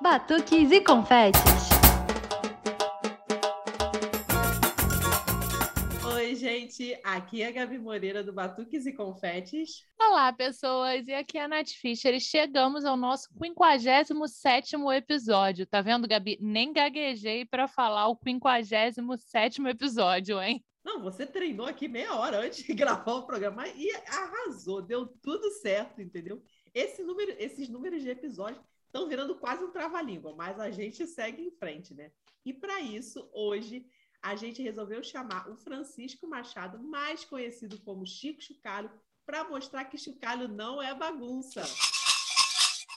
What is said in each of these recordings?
batuques e confetes. Oi, gente, aqui é a Gabi Moreira do Batuques e Confetes. Olá, pessoas, e aqui é a Nath Fischer e chegamos ao nosso 57º episódio. Tá vendo, Gabi? Nem gaguejei para falar o 57º episódio, hein? Não, você treinou aqui meia hora antes de gravar o programa e arrasou, deu tudo certo, entendeu? Esse número, esses números de episódios estão virando quase um trava-língua, mas a gente segue em frente, né? E para isso, hoje, a gente resolveu chamar o Francisco Machado, mais conhecido como Chico Chucalho, para mostrar que Chucalho não é bagunça.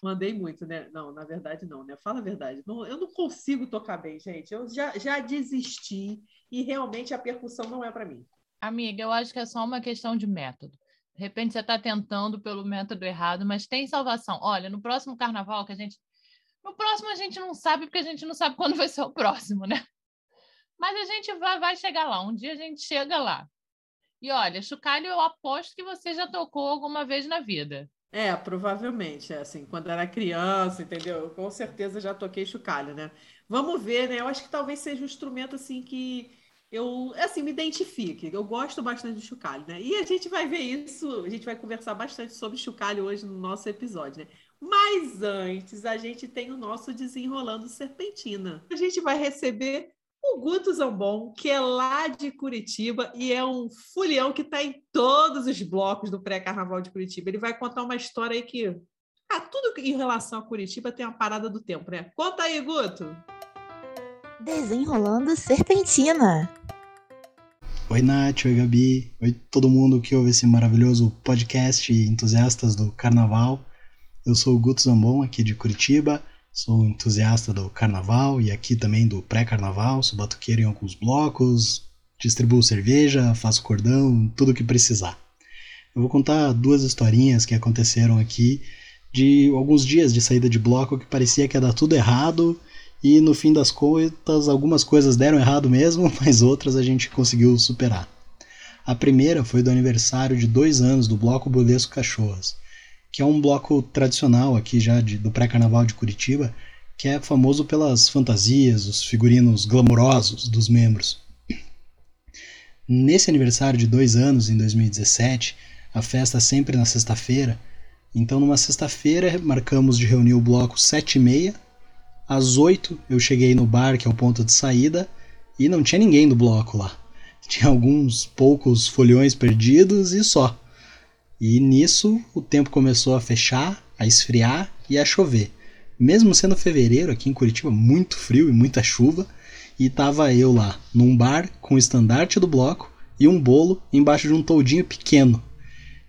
Mandei muito, né? Não, na verdade não, né? Fala a verdade. Não, eu não consigo tocar bem, gente. Eu já, já desisti e realmente a percussão não é para mim. Amiga, eu acho que é só uma questão de método. De repente você está tentando pelo método errado, mas tem salvação. Olha, no próximo carnaval que a gente. No próximo a gente não sabe, porque a gente não sabe quando vai ser o próximo, né? Mas a gente vai, vai chegar lá. Um dia a gente chega lá. E olha, chocalho, eu aposto que você já tocou alguma vez na vida. É, provavelmente, é assim, quando era criança, entendeu? Eu, com certeza já toquei chocalho, né? Vamos ver, né? Eu acho que talvez seja um instrumento assim que eu, assim, me identifique. Eu gosto bastante de chocalho, né? E a gente vai ver isso, a gente vai conversar bastante sobre chocalho hoje no nosso episódio, né? Mas antes, a gente tem o nosso Desenrolando Serpentina. A gente vai receber o Guto Zambon, que é lá de Curitiba e é um fulião que está em todos os blocos do pré-carnaval de Curitiba. Ele vai contar uma história aí que. Ah, tudo em relação a Curitiba tem uma parada do tempo, né? Conta aí, Guto! Desenrolando Serpentina. Oi, Nath, oi, Gabi, oi todo mundo que ouve esse maravilhoso podcast entusiastas do carnaval. Eu sou o Guto Zambon, aqui de Curitiba, sou entusiasta do carnaval e aqui também do pré-carnaval, sou batuqueiro em alguns blocos, distribuo cerveja, faço cordão, tudo o que precisar. Eu vou contar duas historinhas que aconteceram aqui de alguns dias de saída de bloco que parecia que ia dar tudo errado e no fim das contas algumas coisas deram errado mesmo, mas outras a gente conseguiu superar. A primeira foi do aniversário de dois anos do Bloco Burlesco Cachorras, que é um bloco tradicional aqui já de, do pré-carnaval de Curitiba, que é famoso pelas fantasias, os figurinos glamourosos dos membros. Nesse aniversário de dois anos, em 2017, a festa sempre na sexta-feira, então numa sexta-feira marcamos de reunir o bloco sete e meia às 8 eu cheguei no bar, que é o ponto de saída, e não tinha ninguém do bloco lá. Tinha alguns poucos folhões perdidos e só. E nisso o tempo começou a fechar, a esfriar e a chover. Mesmo sendo fevereiro aqui em Curitiba, muito frio e muita chuva, e tava eu lá, num bar com o estandarte do bloco e um bolo embaixo de um toldinho pequeno.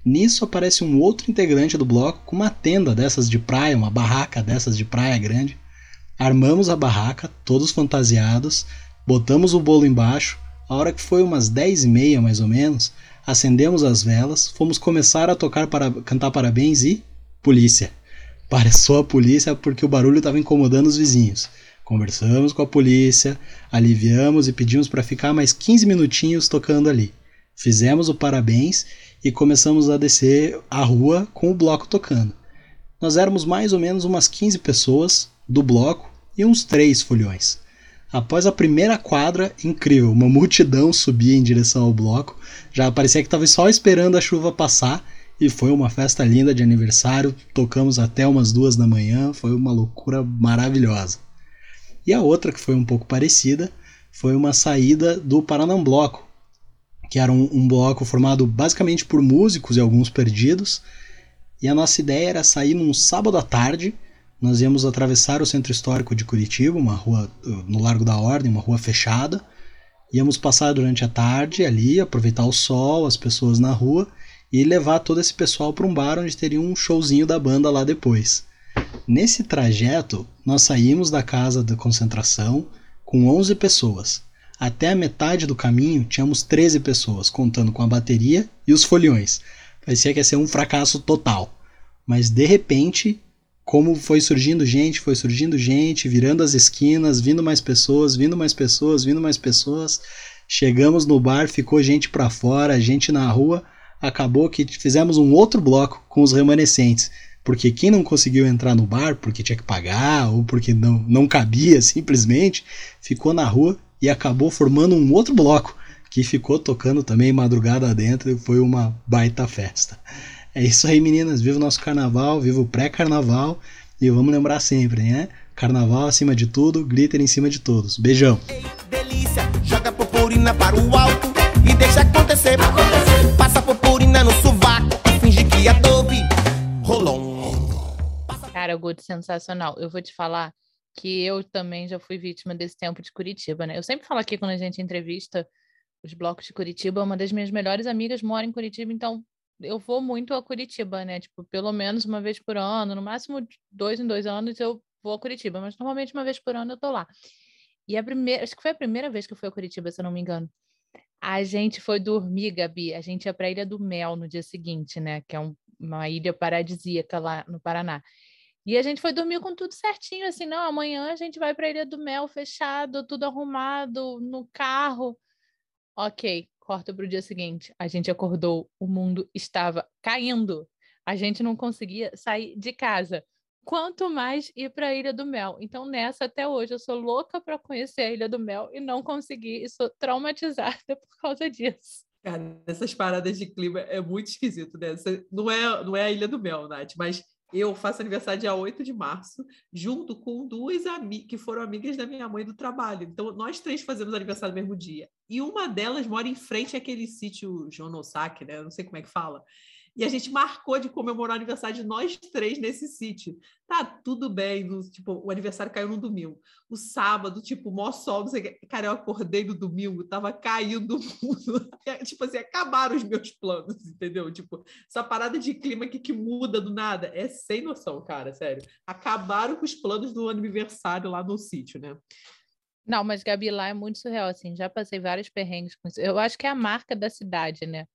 Nisso aparece um outro integrante do bloco com uma tenda dessas de praia, uma barraca dessas de praia grande, Armamos a barraca, todos fantasiados, botamos o bolo embaixo. A hora que foi umas 10 e meia mais ou menos, acendemos as velas, fomos começar a tocar para cantar parabéns e polícia. Pareceu a polícia porque o barulho estava incomodando os vizinhos. Conversamos com a polícia, aliviamos e pedimos para ficar mais 15 minutinhos tocando ali. Fizemos o parabéns e começamos a descer a rua com o bloco tocando. Nós éramos mais ou menos umas 15 pessoas do bloco e uns três folhões. Após a primeira quadra, incrível, uma multidão subia em direção ao bloco, já parecia que estava só esperando a chuva passar, e foi uma festa linda de aniversário, tocamos até umas duas da manhã, foi uma loucura maravilhosa. E a outra, que foi um pouco parecida, foi uma saída do Paranam Bloco, que era um, um bloco formado basicamente por músicos e alguns perdidos, e a nossa ideia era sair num sábado à tarde nós íamos atravessar o centro histórico de Curitiba, uma rua no Largo da Ordem, uma rua fechada. Íamos passar durante a tarde ali, aproveitar o sol, as pessoas na rua e levar todo esse pessoal para um bar onde teria um showzinho da banda lá depois. Nesse trajeto, nós saímos da casa da concentração com 11 pessoas. Até a metade do caminho tínhamos 13 pessoas, contando com a bateria e os foliões. Parecia que ia ser um fracasso total. Mas de repente como foi surgindo gente, foi surgindo gente, virando as esquinas, vindo mais pessoas, vindo mais pessoas, vindo mais pessoas. Chegamos no bar, ficou gente para fora, gente na rua. Acabou que fizemos um outro bloco com os remanescentes. porque quem não conseguiu entrar no bar porque tinha que pagar ou porque não, não cabia simplesmente, ficou na rua e acabou formando um outro bloco que ficou tocando também madrugada dentro e foi uma baita festa. É isso aí, meninas. Viva o nosso carnaval, viva o pré-carnaval e vamos lembrar sempre, né? Carnaval acima de tudo, glitter em cima de todos. Beijão. Ei, delícia, joga purpurina para o alto e deixa acontecer. acontecer. Passa purpurina no sovaco e finge que rolou. Cara, Guto, sensacional. Eu vou te falar que eu também já fui vítima desse tempo de Curitiba, né? Eu sempre falo aqui quando a gente entrevista os blocos de Curitiba, uma das minhas melhores amigas mora em Curitiba, então eu vou muito a Curitiba, né? Tipo, pelo menos uma vez por ano, no máximo dois em dois anos eu vou a Curitiba, mas normalmente uma vez por ano eu tô lá. E a primeira, acho que foi a primeira vez que eu fui a Curitiba, se eu não me engano. A gente foi dormir, Gabi. A gente ia para a Ilha do Mel no dia seguinte, né? Que é um, uma ilha paradisíaca lá no Paraná. E a gente foi dormir com tudo certinho, assim, não, amanhã a gente vai para a Ilha do Mel fechado, tudo arrumado, no carro. Ok, corta para o dia seguinte. A gente acordou, o mundo estava caindo. A gente não conseguia sair de casa. Quanto mais ir para a Ilha do Mel. Então, nessa até hoje, eu sou louca para conhecer a Ilha do Mel e não consegui, e sou traumatizada por causa disso. Cara, essas paradas de clima é muito esquisito, né? Não é, não é a Ilha do Mel, Nath, mas eu faço aniversário dia 8 de março, junto com duas amigas que foram amigas da minha mãe do trabalho. Então, nós três fazemos aniversário no mesmo dia. E uma delas mora em frente àquele sítio Jonosaki, né? Eu não sei como é que fala. E a gente marcou de comemorar o aniversário de nós três nesse sítio. Tá tudo bem, no, tipo, o aniversário caiu no domingo. O sábado, tipo, mó sol, não sei. Cara, eu acordei no domingo, tava caindo mundo. tipo assim, acabaram os meus planos, entendeu? Tipo, essa parada de clima que, que muda do nada é sem noção, cara, sério. Acabaram com os planos do aniversário lá no sítio, né? Não, mas Gabi, lá é muito surreal, assim, já passei vários perrengues com isso. Eu acho que é a marca da cidade, né?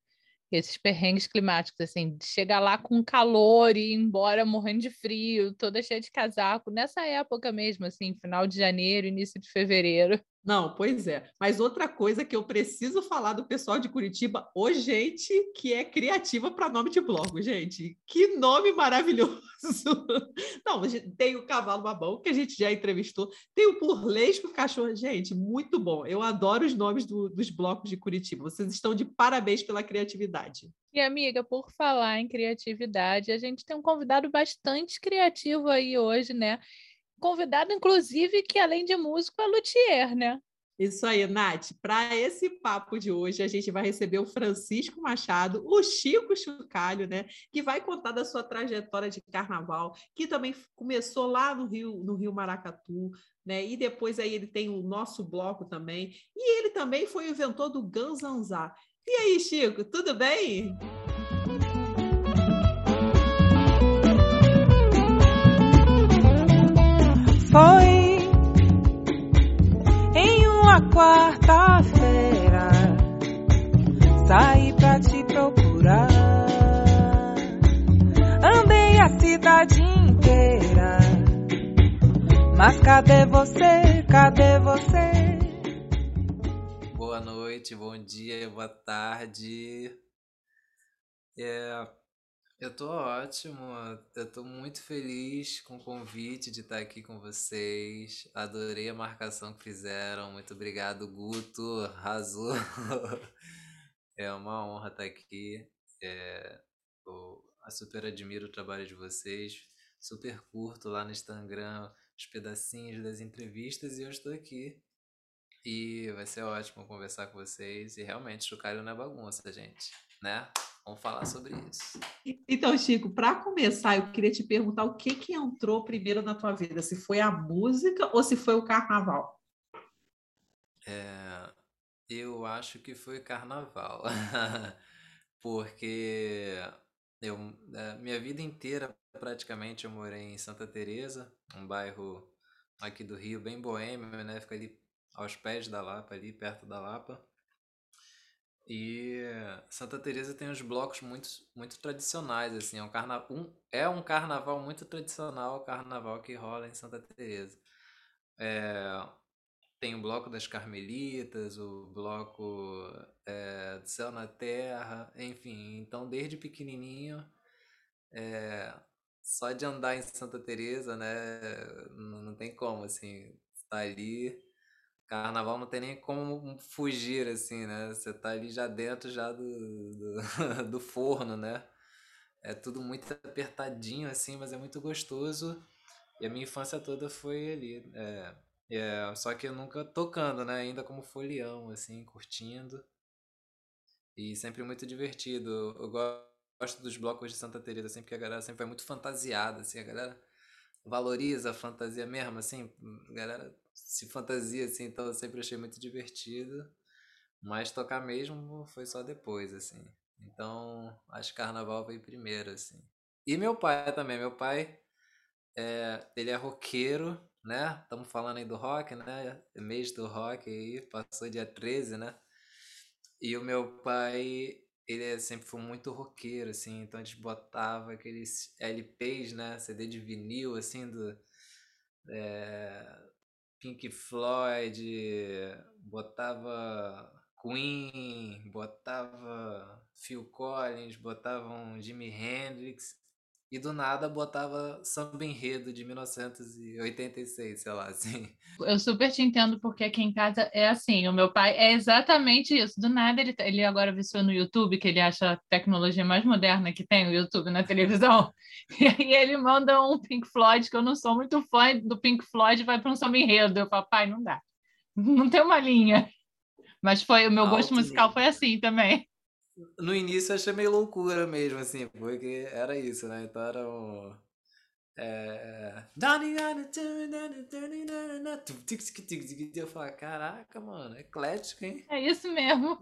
Esses perrengues climáticos, assim, de chegar lá com calor e ir embora morrendo de frio, toda cheia de casaco, nessa época mesmo, assim, final de janeiro, início de fevereiro. Não, pois é. Mas outra coisa que eu preciso falar do pessoal de Curitiba, o gente que é criativa para nome de bloco, gente. Que nome maravilhoso! Não, tem o Cavalo Babão, que a gente já entrevistou, tem o Burlesco Cachorro. Gente, muito bom. Eu adoro os nomes do, dos blocos de Curitiba. Vocês estão de parabéns pela criatividade. E, amiga, por falar em criatividade, a gente tem um convidado bastante criativo aí hoje, né? Convidado, inclusive, que além de músico é luthier, né? Isso aí, Nath. Para esse papo de hoje, a gente vai receber o Francisco Machado, o Chico Chucalho, né? Que vai contar da sua trajetória de carnaval, que também começou lá no Rio, no Rio Maracatu, né? E depois aí ele tem o nosso bloco também. E ele também foi o inventor do Ganzanzá. E aí, Chico, tudo bem? Foi em uma quarta-feira. Saí pra te procurar. Andei a cidade inteira. Mas cadê você? Cadê você? Boa noite, bom dia, boa tarde. É, eu tô ótimo, eu tô muito feliz com o convite de estar aqui com vocês. Adorei a marcação que fizeram. Muito obrigado, Guto. Arrasou. É uma honra estar aqui. É, eu super admiro o trabalho de vocês. Super curto lá no Instagram os pedacinhos das entrevistas e eu estou aqui. E vai ser ótimo conversar com vocês. E realmente, chocalho não é bagunça, gente, né? Vamos falar sobre isso. Então, Chico, para começar, eu queria te perguntar o que que entrou primeiro na tua vida, se foi a música ou se foi o carnaval? É, eu acho que foi carnaval, porque eu, é, minha vida inteira praticamente eu morei em Santa Teresa, um bairro aqui do Rio bem boêmio, né? Fica ali aos pés da Lapa, ali perto da Lapa. E Santa Teresa tem uns blocos muito, muito tradicionais, assim, é um, carna... um, é um carnaval muito tradicional, o carnaval que rola em Santa Teresa. É, tem o bloco das Carmelitas, o bloco é, do Céu na Terra, enfim, então desde pequenininho é, só de andar em Santa Teresa, né? Não, não tem como, assim, tá ali. Carnaval não tem nem como fugir, assim, né? Você tá ali já dentro já do, do, do forno, né? É tudo muito apertadinho, assim, mas é muito gostoso. E a minha infância toda foi ali. É, é, só que eu nunca tocando, né? Ainda como folião, assim, curtindo. E sempre muito divertido. Eu gosto dos blocos de Santa Teresa, assim, porque a galera sempre é muito fantasiada, assim, a galera valoriza a fantasia mesmo, assim, a galera se fantasia, assim, então eu sempre achei muito divertido. Mas tocar mesmo foi só depois, assim. Então, acho que carnaval veio primeiro, assim. E meu pai também, meu pai, é, ele é roqueiro, né? Estamos falando aí do rock, né? Mês do rock aí, passou dia 13, né? E o meu pai, ele é, sempre foi muito roqueiro, assim, então a gente botava aqueles LPs, né? CD de vinil, assim, do é, Pink Floyd, botava Queen, botava Phil Collins, botava um Jimi Hendrix. E do nada botava samba enredo de 1986, sei lá, assim. Eu super te entendo, porque aqui em casa é assim. O meu pai é exatamente isso. Do nada, ele, ele agora viciou no YouTube, que ele acha a tecnologia mais moderna que tem, o YouTube na televisão. E aí ele manda um Pink Floyd, que eu não sou muito fã do Pink Floyd, vai para um samba enredo. Eu falo, pai, não dá. Não tem uma linha. Mas foi o meu gosto musical foi assim também. No início eu achei meio loucura mesmo, assim, porque era isso, né? Então era um. É... Eu falei, caraca, mano, eclético, hein? É isso mesmo.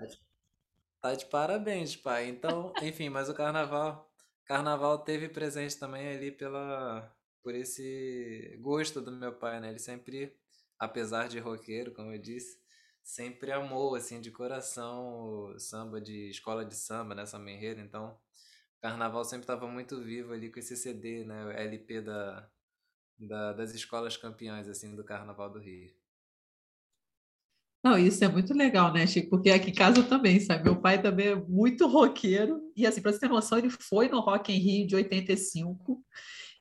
Tá de parabéns, pai. Então, enfim, mas o carnaval. Carnaval teve presente também ali pela, por esse gosto do meu pai, né? Ele sempre, apesar de roqueiro, como eu disse, sempre amou, assim, de coração o samba de escola de samba, né, samba então carnaval sempre estava muito vivo ali com esse CD, né, LP da, da, das escolas campeãs, assim, do Carnaval do Rio. Não, isso é muito legal, né, Chico? Porque aqui em casa também, sabe? Meu pai também é muito roqueiro. E, assim, para você ter noção, ele foi no Rock em Rio de 85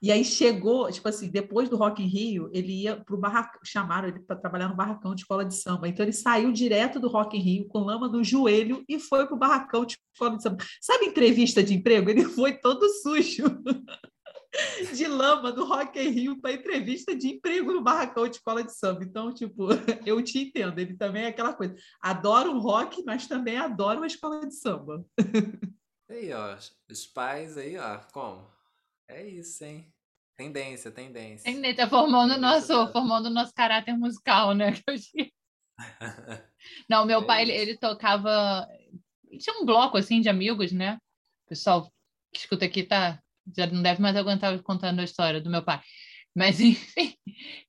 e aí chegou, tipo assim, depois do Rock in Rio, ele ia para o barracão, chamaram ele para trabalhar no barracão de escola de samba. Então ele saiu direto do Rock in Rio com lama no joelho e foi para o barracão de escola de samba. Sabe entrevista de emprego? Ele foi todo sujo de lama do Rock in Rio para entrevista de emprego no barracão de escola de samba. Então, tipo, eu te entendo. Ele também é aquela coisa. Adora o rock, mas também adora uma escola de samba. Aí, ó, os pais aí, ó, como? É isso, hein? Tendência, tendência. Tendência, formando o nosso, formando nosso caráter musical, né? Não, meu é pai, ele, ele, tocava. Tinha um bloco assim de amigos, né? O pessoal que escuta aqui tá, já não deve mais aguentar contando a história do meu pai. Mas, enfim.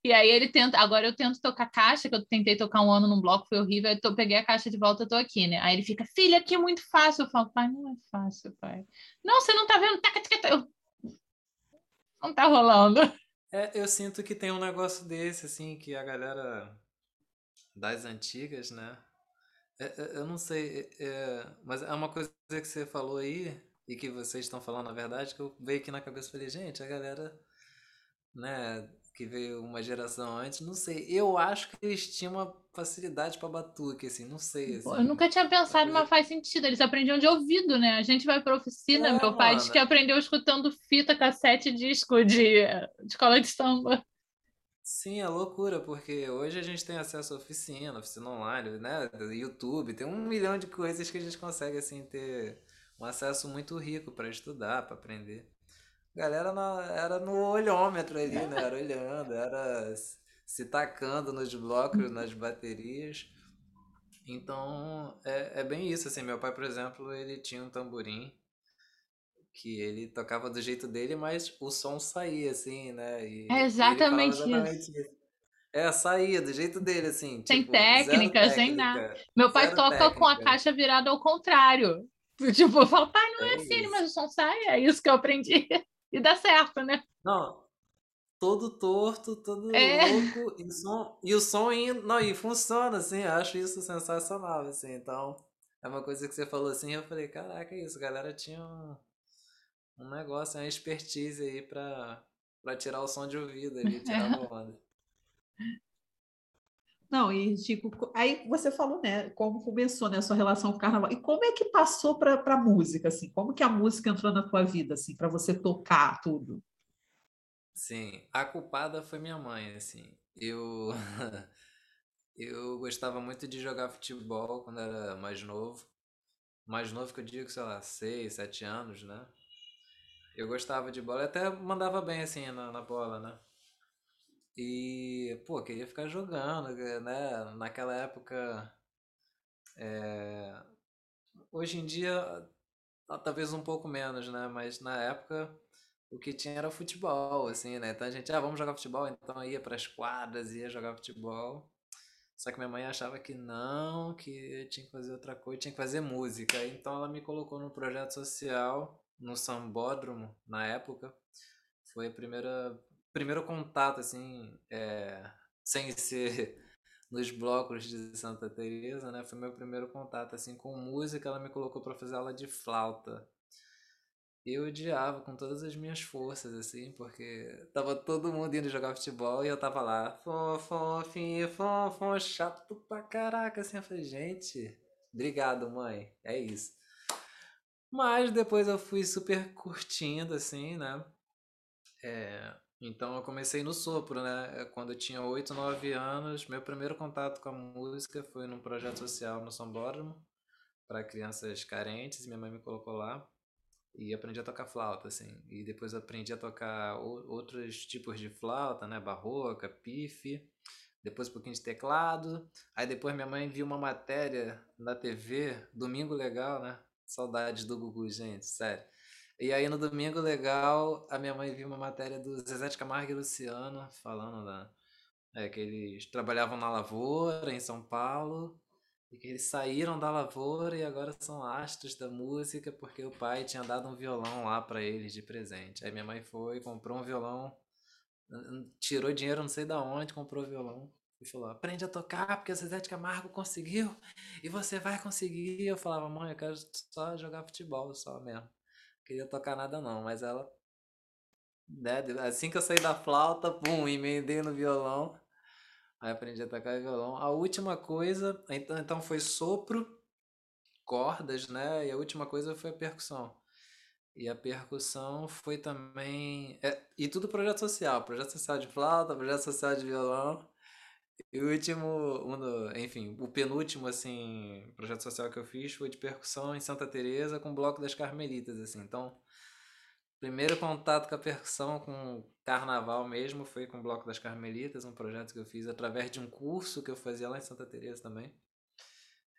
E aí ele tenta. Agora eu tento tocar caixa, que eu tentei tocar um ano num bloco, foi horrível. Eu tô, peguei a caixa de volta, eu tô aqui, né? Aí ele fica, filha, aqui é muito fácil. Eu falo, pai, não é fácil, pai. Não, você não tá vendo? Eu não tá rolando. É, eu sinto que tem um negócio desse, assim, que a galera das antigas, né? É, é, eu não sei, é, é, mas é uma coisa que você falou aí, e que vocês estão falando na verdade, que eu veio aqui na cabeça e falei, gente, a galera, né, que veio uma geração antes, não sei. Eu acho que eles tinham uma facilidade para batuque, assim, não sei. Assim, eu nunca tinha pensado, mas faz sentido. Eles aprendiam de ouvido, né? A gente vai para oficina, é, meu pai diz que aprendeu escutando fita, cassete disco de, de escola de samba. Sim, é loucura, porque hoje a gente tem acesso à oficina, oficina online, né? YouTube, tem um milhão de coisas que a gente consegue, assim, ter um acesso muito rico para estudar, para aprender. Galera era no olhômetro ali, né? Era olhando, era se tacando nos blocos, nas baterias. Então, é, é bem isso, assim, meu pai, por exemplo, ele tinha um tamborim que ele tocava do jeito dele, mas o som saía, assim, né? E, é exatamente, exatamente isso. isso. É, saía do jeito dele, assim. Sem tipo, técnica, sem nada. Meu pai toca técnica. com a caixa virada ao contrário. Tipo, eu falo, pai, não é, é assim, mas o som sai, é isso que eu aprendi. E dá certo, né? Não, todo torto, todo é. louco, e, som, e o som indo, não, e funciona, assim, acho isso sensacional, assim, então, é uma coisa que você falou assim, eu falei, caraca, é isso, a galera tinha um, um negócio, uma expertise aí pra, pra tirar o som de ouvido ali, tirar a onda. Não, e Chico, co- aí você falou, né, como começou, né, a sua relação com o carnaval. E como é que passou para a música, assim? Como que a música entrou na tua vida, assim, para você tocar tudo? Sim, a culpada foi minha mãe, assim. Eu eu gostava muito de jogar futebol quando era mais novo. Mais novo que eu digo, sei lá, seis, sete anos, né? Eu gostava de bola, eu até mandava bem assim na, na bola, né? E, pô, queria ficar jogando, né? Naquela época, é, hoje em dia, ah, talvez um pouco menos, né? Mas na época o que tinha era futebol, assim, né? Então a gente, ah, vamos jogar futebol, então ia para as quadras, ia jogar futebol. Só que minha mãe achava que não, que eu tinha que fazer outra coisa, tinha que fazer música. Então ela me colocou num projeto social no Sambódromo, na época. Foi a primeira primeiro contato assim, é, sem ser nos blocos de Santa Teresa, né? Foi meu primeiro contato assim com música, ela me colocou para fazer aula de flauta. Eu odiava com todas as minhas forças, assim, porque tava todo mundo indo jogar futebol e eu tava lá, fom, fom, fim, chato pra caraca, assim, eu falei, gente, obrigado, mãe, é isso. Mas depois eu fui super curtindo, assim, né? É, então eu comecei no sopro, né? Quando eu tinha 8, 9 anos, meu primeiro contato com a música foi num projeto social no São para crianças carentes, minha mãe me colocou lá e aprendi a tocar flauta, assim. E depois aprendi a tocar outros tipos de flauta, né? Barroca, pife, depois um pouquinho de teclado. Aí depois minha mãe viu uma matéria na TV, Domingo Legal, né? Saudades do Gugu, gente, sério. E aí no Domingo Legal, a minha mãe viu uma matéria do Zezé de Camargo e Luciano falando da, é, que eles trabalhavam na lavoura em São Paulo e que eles saíram da lavoura e agora são astros da música porque o pai tinha dado um violão lá pra eles de presente. Aí minha mãe foi, comprou um violão, tirou dinheiro não sei da onde, comprou o violão e falou: aprende a tocar porque o Zezé de Camargo conseguiu e você vai conseguir. Eu falava, mãe, eu quero só jogar futebol só mesmo. Queria tocar nada não, mas ela, né, assim que eu saí da flauta, pum, emendei no violão. Aí aprendi a tocar violão. A última coisa, então, então foi sopro, cordas, né? E a última coisa foi a percussão. E a percussão foi também. é, e tudo projeto social. Projeto social de flauta, projeto social de violão. E o último, um enfim, o penúltimo, assim, projeto social que eu fiz foi de percussão em Santa Teresa com o Bloco das Carmelitas, assim. Então, primeiro contato com a percussão, com carnaval mesmo, foi com o Bloco das Carmelitas, um projeto que eu fiz através de um curso que eu fazia lá em Santa Teresa também.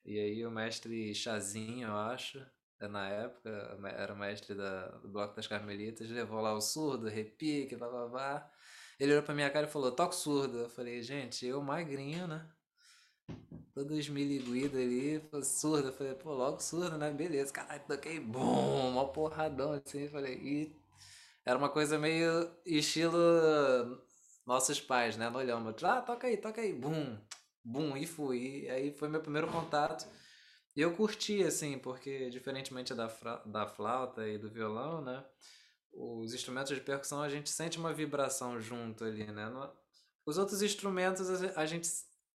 E aí o mestre Chazinho, eu acho, é, na época, era o mestre da, do Bloco das Carmelitas, levou lá o surdo, repique, blá blá blá. Ele olhou pra minha cara e falou, toque surdo. Eu falei, gente, eu magrinho, né? Todo esmiliguido ali, surdo. Eu falei, pô, logo surdo, né? Beleza, caralho, toquei, bum, uma porradão assim. Falei, e era uma coisa meio estilo nossos pais, né? No olhômetro. Ah, toca aí, toca aí, bum, bum, e fui. E aí foi meu primeiro contato. E eu curti, assim, porque diferentemente da, da flauta e do violão, né? Os instrumentos de percussão a gente sente uma vibração junto ali, né? Os outros instrumentos a ge- a gente.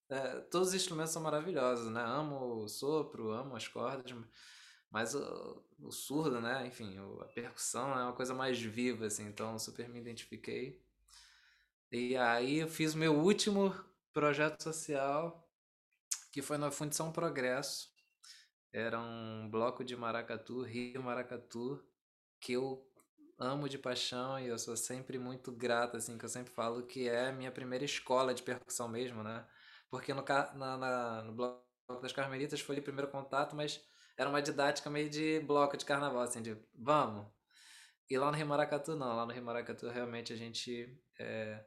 é, todos os instrumentos são maravilhosos, né? Amo o sopro, amo as cordas, mas o, o surdo, né? Enfim, o- a percussão é uma coisa mais viva, assim, então super me identifiquei. E aí eu fiz o meu último projeto social, que foi na Fundição Progresso. Era um bloco de maracatu, Rio Maracatu, que eu amo de paixão e eu sou sempre muito grato, assim, que eu sempre falo que é a minha primeira escola de percussão mesmo, né? Porque no, na, na- no Bloco das Carmelitas foi o primeiro contato, mas era uma didática meio de bloco de carnaval, assim, de vamos. E lá no Rio Maracatu não, lá no Rio Maracatu realmente a gente é,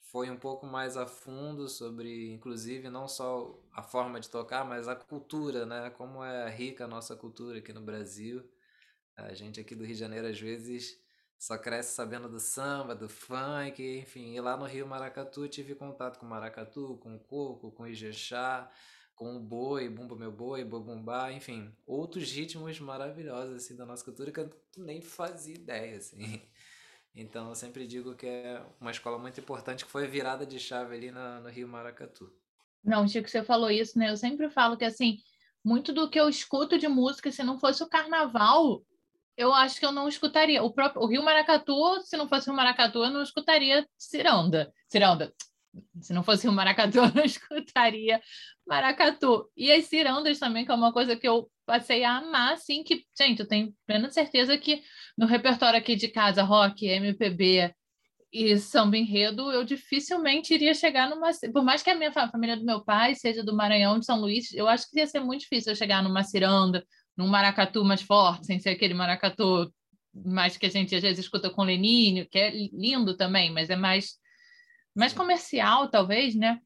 foi um pouco mais a fundo sobre, inclusive, não só a forma de tocar, mas a cultura, né? Como é rica a nossa cultura aqui no Brasil. A gente aqui do Rio de Janeiro, às vezes, só cresce sabendo do samba, do funk, enfim. E lá no Rio Maracatu tive contato com maracatu, com coco, com ijexá, com o boi, bumba meu boi, bobumbá, enfim, outros ritmos maravilhosos assim da nossa cultura que eu nem fazia ideia assim. Então eu sempre digo que é uma escola muito importante que foi virada de chave ali na, no Rio Maracatu. Não, Chico, você falou isso, né? Eu sempre falo que assim, muito do que eu escuto de música, se não fosse o carnaval, eu acho que eu não escutaria. O próprio o Rio Maracatu, se não fosse o Maracatu, eu não escutaria Ciranda. Ciranda, se não fosse o maracatu, eu não escutaria maracatu. E as cirandas também, que é uma coisa que eu passei a amar, assim, que, gente, eu tenho plena certeza que no repertório aqui de casa, rock, MPB e samba enredo, eu dificilmente iria chegar numa... Por mais que a minha família do meu pai seja do Maranhão, de São Luís, eu acho que ia ser muito difícil eu chegar numa ciranda, num maracatu mais forte, sem ser aquele maracatu mais que a gente às vezes escuta com Lenine, que é lindo também, mas é mais mais comercial, talvez, né?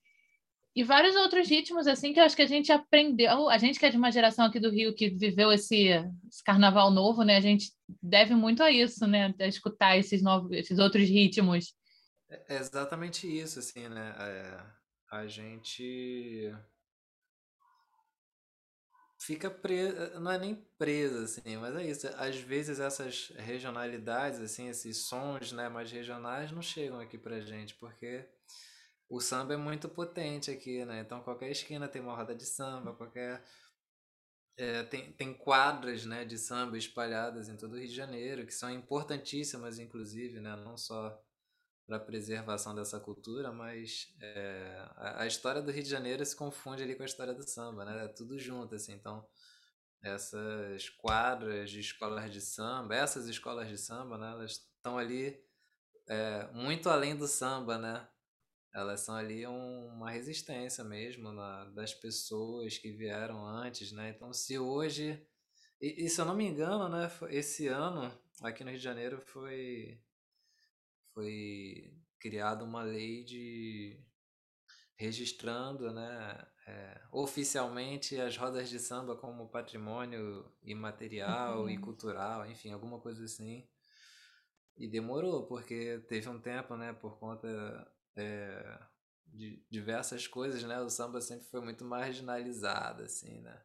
E vários outros ritmos, assim, que eu acho que a gente aprendeu, a gente que é de uma geração aqui do Rio que viveu esse, esse carnaval novo, né? A gente deve muito a isso, né? A escutar esses novos, esses outros ritmos. É exatamente isso, assim, né? É, a gente fica presa, não é nem presa, assim, mas é isso. Às vezes essas regionalidades, assim, esses sons, né, mais regionais não chegam aqui pra gente, porque o samba é muito potente aqui, né? Então qualquer esquina tem uma roda de samba, qualquer é, tem, tem quadras né, de samba espalhadas em todo o Rio de Janeiro, que são importantíssimas, inclusive, né, não só para a preservação dessa cultura, mas é, a, a, história do Rio de Janeiro se confunde ali com a história do samba, né? É tudo junto, assim. Então, essas quadras de escolas de samba, essas escolas de samba, né? Elas estão ali é, muito além do samba, né? Elas são ali um, uma resistência mesmo na, das pessoas que vieram antes, né? Então, se hoje... E, e se eu não me engano, né? Esse ano, aqui no Rio de Janeiro, foi foi criada uma lei de registrando né, é, oficialmente as rodas de samba como patrimônio imaterial uhum. e cultural, enfim, alguma coisa assim. E demorou, porque teve um tempo, né, por conta é, de diversas coisas, né, o samba sempre foi muito marginalizado, assim, né.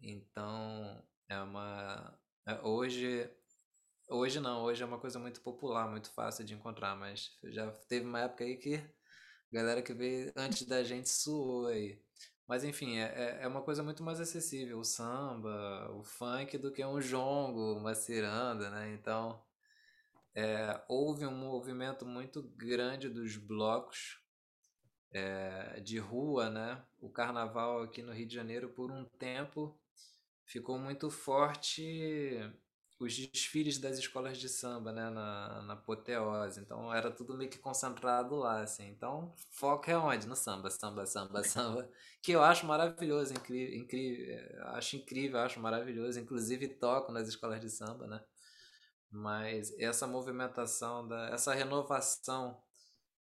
Então, é uma... É, hoje Hoje não, hoje é uma coisa muito popular, muito fácil de encontrar, mas já teve uma época aí que a galera que veio antes da gente suou aí. Mas enfim, é, é, é uma coisa muito mais acessível, o samba, o funk, do que um jongo, uma ciranda, né? Então, é, houve um movimento muito grande dos blocos é, de rua, né? O carnaval aqui no Rio de Janeiro, por um tempo, ficou muito forte os desfiles das escolas de samba, né, na, na apoteose. Então era tudo meio que concentrado lá, assim. Então, foco é onde? No samba, samba, samba, samba. Que eu acho maravilhoso, incrível, incrível, acho incrível, acho maravilhoso. Inclusive toco nas escolas de samba, né? Mas essa movimentação, da, essa renovação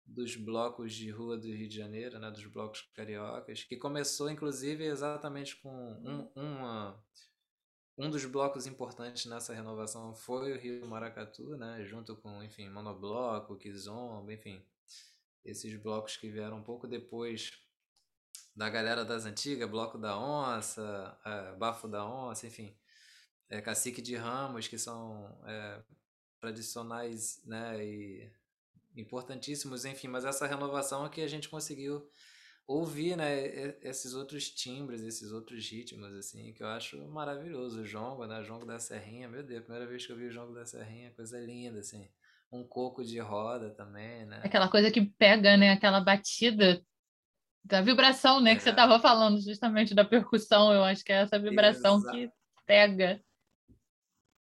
dos blocos de rua do Rio de Janeiro, né, dos blocos cariocas, que começou inclusive exatamente com um, uma um dos blocos importantes nessa renovação foi o Rio Maracatu, né? Junto com, enfim, Monobloco, Kizomba, enfim. Esses blocos que vieram um pouco depois da galera das antigas, Bloco da Onça, é, Bafo da Onça, enfim. É, Cacique de Ramos, que são é, tradicionais, né? E importantíssimos, enfim. Mas essa renovação é que a gente conseguiu ouvir, né, esses outros timbres, esses outros ritmos, assim, que eu acho maravilhoso. O jongo, né, o jongo da serrinha, meu Deus, primeira vez que eu vi o jongo da serrinha, coisa linda, assim. Um coco de roda também, né. Aquela coisa que pega, né, aquela batida da vibração, né, é. que você estava falando justamente da percussão, eu acho que é essa vibração Exa que pega.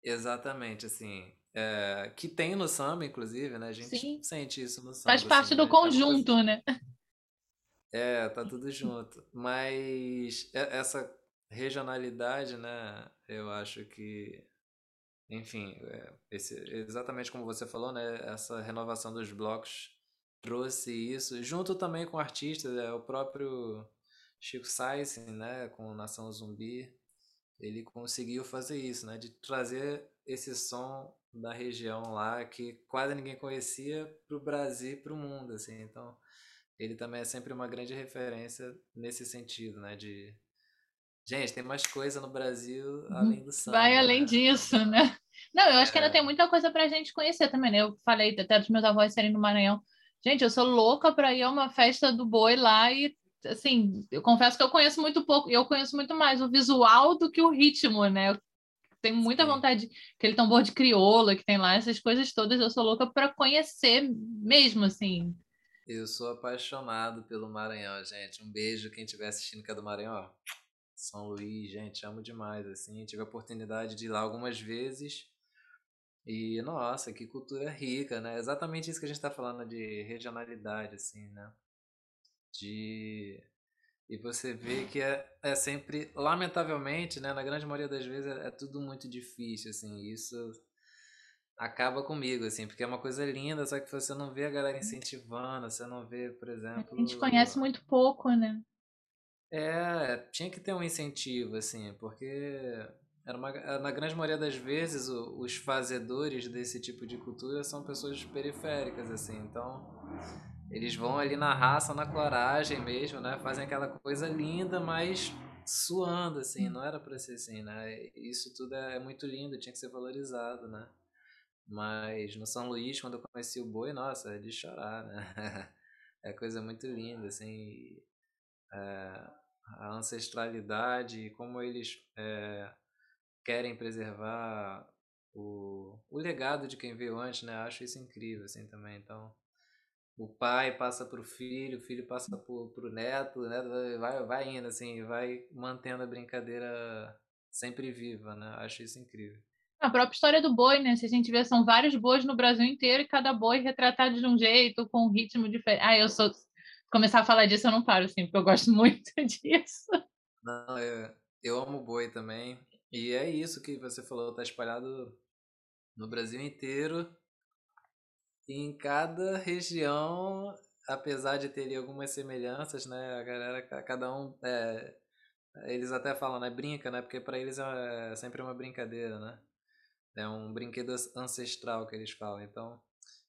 Exatamente, assim, é, que tem no samba, inclusive, né, a gente Sim. sente isso no samba. Faz parte assim, do né? conjunto, coisa... né. É, tá tudo junto. Mas essa regionalidade, né? Eu acho que, enfim, é, esse, exatamente como você falou, né? Essa renovação dos blocos trouxe isso, junto também com artistas, é, o próprio Chico Sainz, né? Com Nação Zumbi, ele conseguiu fazer isso, né? De trazer esse som da região lá que quase ninguém conhecia para o Brasil e para o mundo, assim. Então ele também é sempre uma grande referência nesse sentido, né? De gente, tem mais coisa no Brasil Uhum. além do samba. Vai além né? disso, né? Não, eu acho que ainda É. tem muita coisa pra gente conhecer também, né? Eu falei até dos meus avós serem do Maranhão. Gente, eu sou louca pra ir a uma festa do boi lá e, assim, eu confesso que eu conheço muito pouco, e eu conheço muito mais o visual do que o ritmo, né? Eu tenho muita Sim. vontade, aquele tambor de crioula que tem lá, essas coisas todas, eu sou louca pra conhecer mesmo, assim. Eu sou apaixonado pelo Maranhão, gente. Um beijo quem estiver assistindo que é do Maranhão. São Luís, gente, amo demais, assim. Tive a oportunidade de ir lá algumas vezes. E, nossa, que cultura rica, né? Exatamente isso que a gente tá falando de regionalidade, assim, né? De... E você vê que é, é sempre, lamentavelmente, né? Na grande maioria das vezes é, é tudo muito difícil, assim. Isso acaba comigo, assim, porque é uma coisa linda, só que você não vê a galera incentivando, você não vê, por exemplo... A gente conhece muito pouco, né? É, tinha que ter um incentivo, assim, porque era uma, na grande maioria das vezes o- os fazedores desse tipo de cultura são pessoas periféricas, assim, então eles vão ali na raça, na coragem mesmo, né? Fazem aquela coisa linda, mas suando, assim, não era pra ser assim, né? Isso tudo é, é muito lindo, tinha que ser valorizado, né? Mas no São Luís, quando eu conheci o boi, nossa, é de chorar, né? É coisa muito linda, assim, é, a ancestralidade como eles é, querem preservar o, o legado de quem veio antes, né? Acho isso incrível, assim, também. Então, o pai passa para o filho, o filho passa para o neto, né? Vai, vai indo, assim, vai mantendo a brincadeira sempre viva, né? Acho isso incrível. A própria história do boi, né? Se a gente vê, são vários bois no Brasil inteiro e cada boi retratado de um jeito, com um ritmo diferente. Ah, eu sou. Começar a falar disso, eu não paro, assim, porque eu gosto muito disso. Não, eu, eu amo boi também. E é isso que você falou, tá espalhado no Brasil inteiro. E em cada região, apesar de ter ali algumas semelhanças, né? A galera, ca- cada um. é, eles até falam, né? Brinca, né? Porque para eles é sempre uma brincadeira, né? É um brinquedo ancestral que eles falam. Então,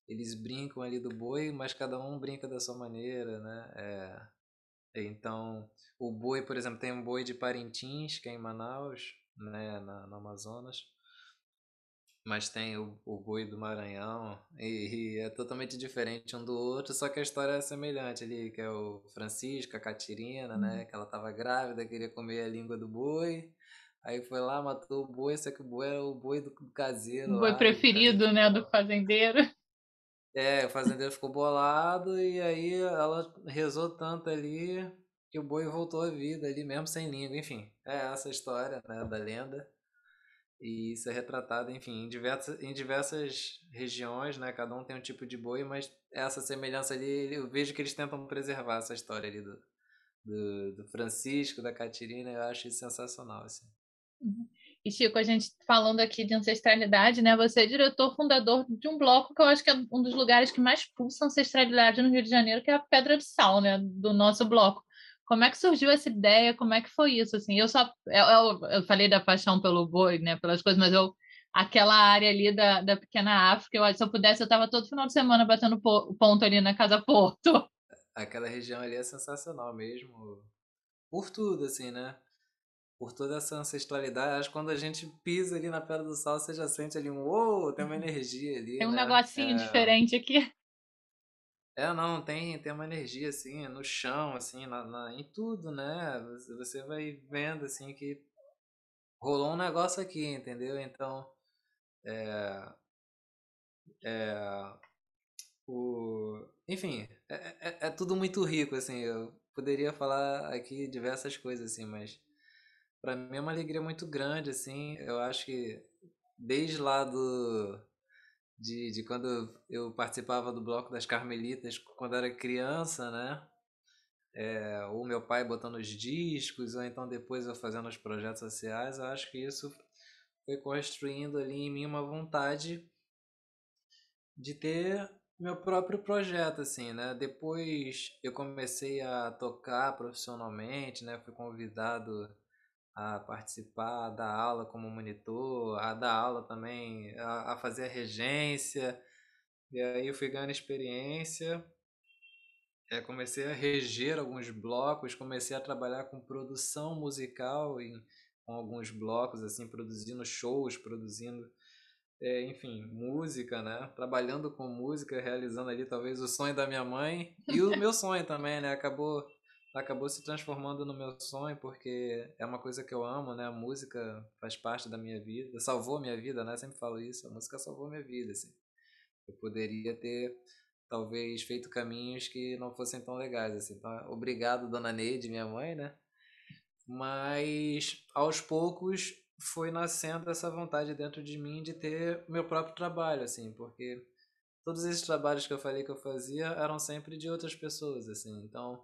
eles brincam ali do boi, mas cada um brinca da sua maneira, né? É, então, o boi, por exemplo, tem um boi de Parintins, que é em Manaus, né, na, no Amazonas. Mas tem o, o boi do Maranhão, e, e é totalmente diferente um do outro, só que a história é semelhante ali, que é o Francisco, a Catirina, né, que ela estava grávida, queria comer a língua do boi, aí foi lá, matou o boi, só que o boi era o boi do, do caseiro O boi lá, preferido, né, do fazendeiro. é, o fazendeiro ficou bolado e aí ela rezou tanto ali que o boi voltou à vida ali mesmo sem língua. Enfim, é essa a história, né, da lenda. E isso é retratado, enfim, em diversas, em diversas regiões, né? Cada um tem um tipo de boi, mas essa semelhança ali, eu vejo que eles tentam preservar essa história ali do, do, do Francisco, da Catirina, eu acho isso sensacional, assim. E, Chico, a gente falando aqui de ancestralidade, né? Você é diretor fundador de um bloco que eu acho que é um dos lugares que mais pulsa ancestralidade no Rio de Janeiro, que é a Pedra de Sal, né? Do nosso bloco. Como é que surgiu essa ideia? Como é que foi isso? Assim, eu só eu, eu, falei da paixão pelo boi, né? Pelas coisas, mas eu aquela área ali da, da pequena África, eu, se eu pudesse, eu estava todo final de semana batendo po- ponto ali na Casa Porto. Aquela região ali é sensacional mesmo, por tudo, assim, né? Por toda essa ancestralidade. Acho que quando a gente pisa ali na Pedra do Sal, você já sente ali um, uou, tem uma energia ali, Tem um né? negocinho É, diferente aqui. É, não, tem, tem uma energia, assim, no chão, assim, na, na- em tudo, né? Você, você vai vendo, assim, que rolou um negócio aqui, entendeu? Então, é... É... O... Enfim, é, é, é tudo muito rico, assim, eu poderia falar aqui diversas coisas, assim, mas para mim é uma alegria muito grande, assim, eu acho que desde lá do de, de quando eu participava do bloco das Carmelitas quando era criança, né? É, ou meu pai botando os discos, ou então depois eu fazendo os projetos sociais, eu acho que isso foi construindo ali em mim uma vontade de ter meu próprio projeto, assim, né? Depois eu comecei a tocar profissionalmente, né? Fui convidado a participar da aula como monitor, a dar aula também, a, a fazer a regência. E aí eu fui ganhando experiência. é, comecei a reger alguns blocos, comecei a trabalhar com produção musical em, com alguns blocos, assim, produzindo shows, produzindo, é, enfim, música, né? Trabalhando com música, realizando ali talvez o sonho da minha mãe e o meu sonho também, né? Acabou acabou se transformando no meu sonho porque é uma coisa que eu amo, né? A música faz parte da minha vida, salvou minha vida, né? Sempre falo isso, a música salvou minha vida, assim. Eu poderia ter talvez feito caminhos que não fossem tão legais, assim. Então, obrigado, dona Neide, minha mãe, né? Mas aos poucos foi nascendo essa vontade dentro de mim de ter meu próprio trabalho, assim, porque todos esses trabalhos que eu falei que eu fazia eram sempre de outras pessoas, assim. Então,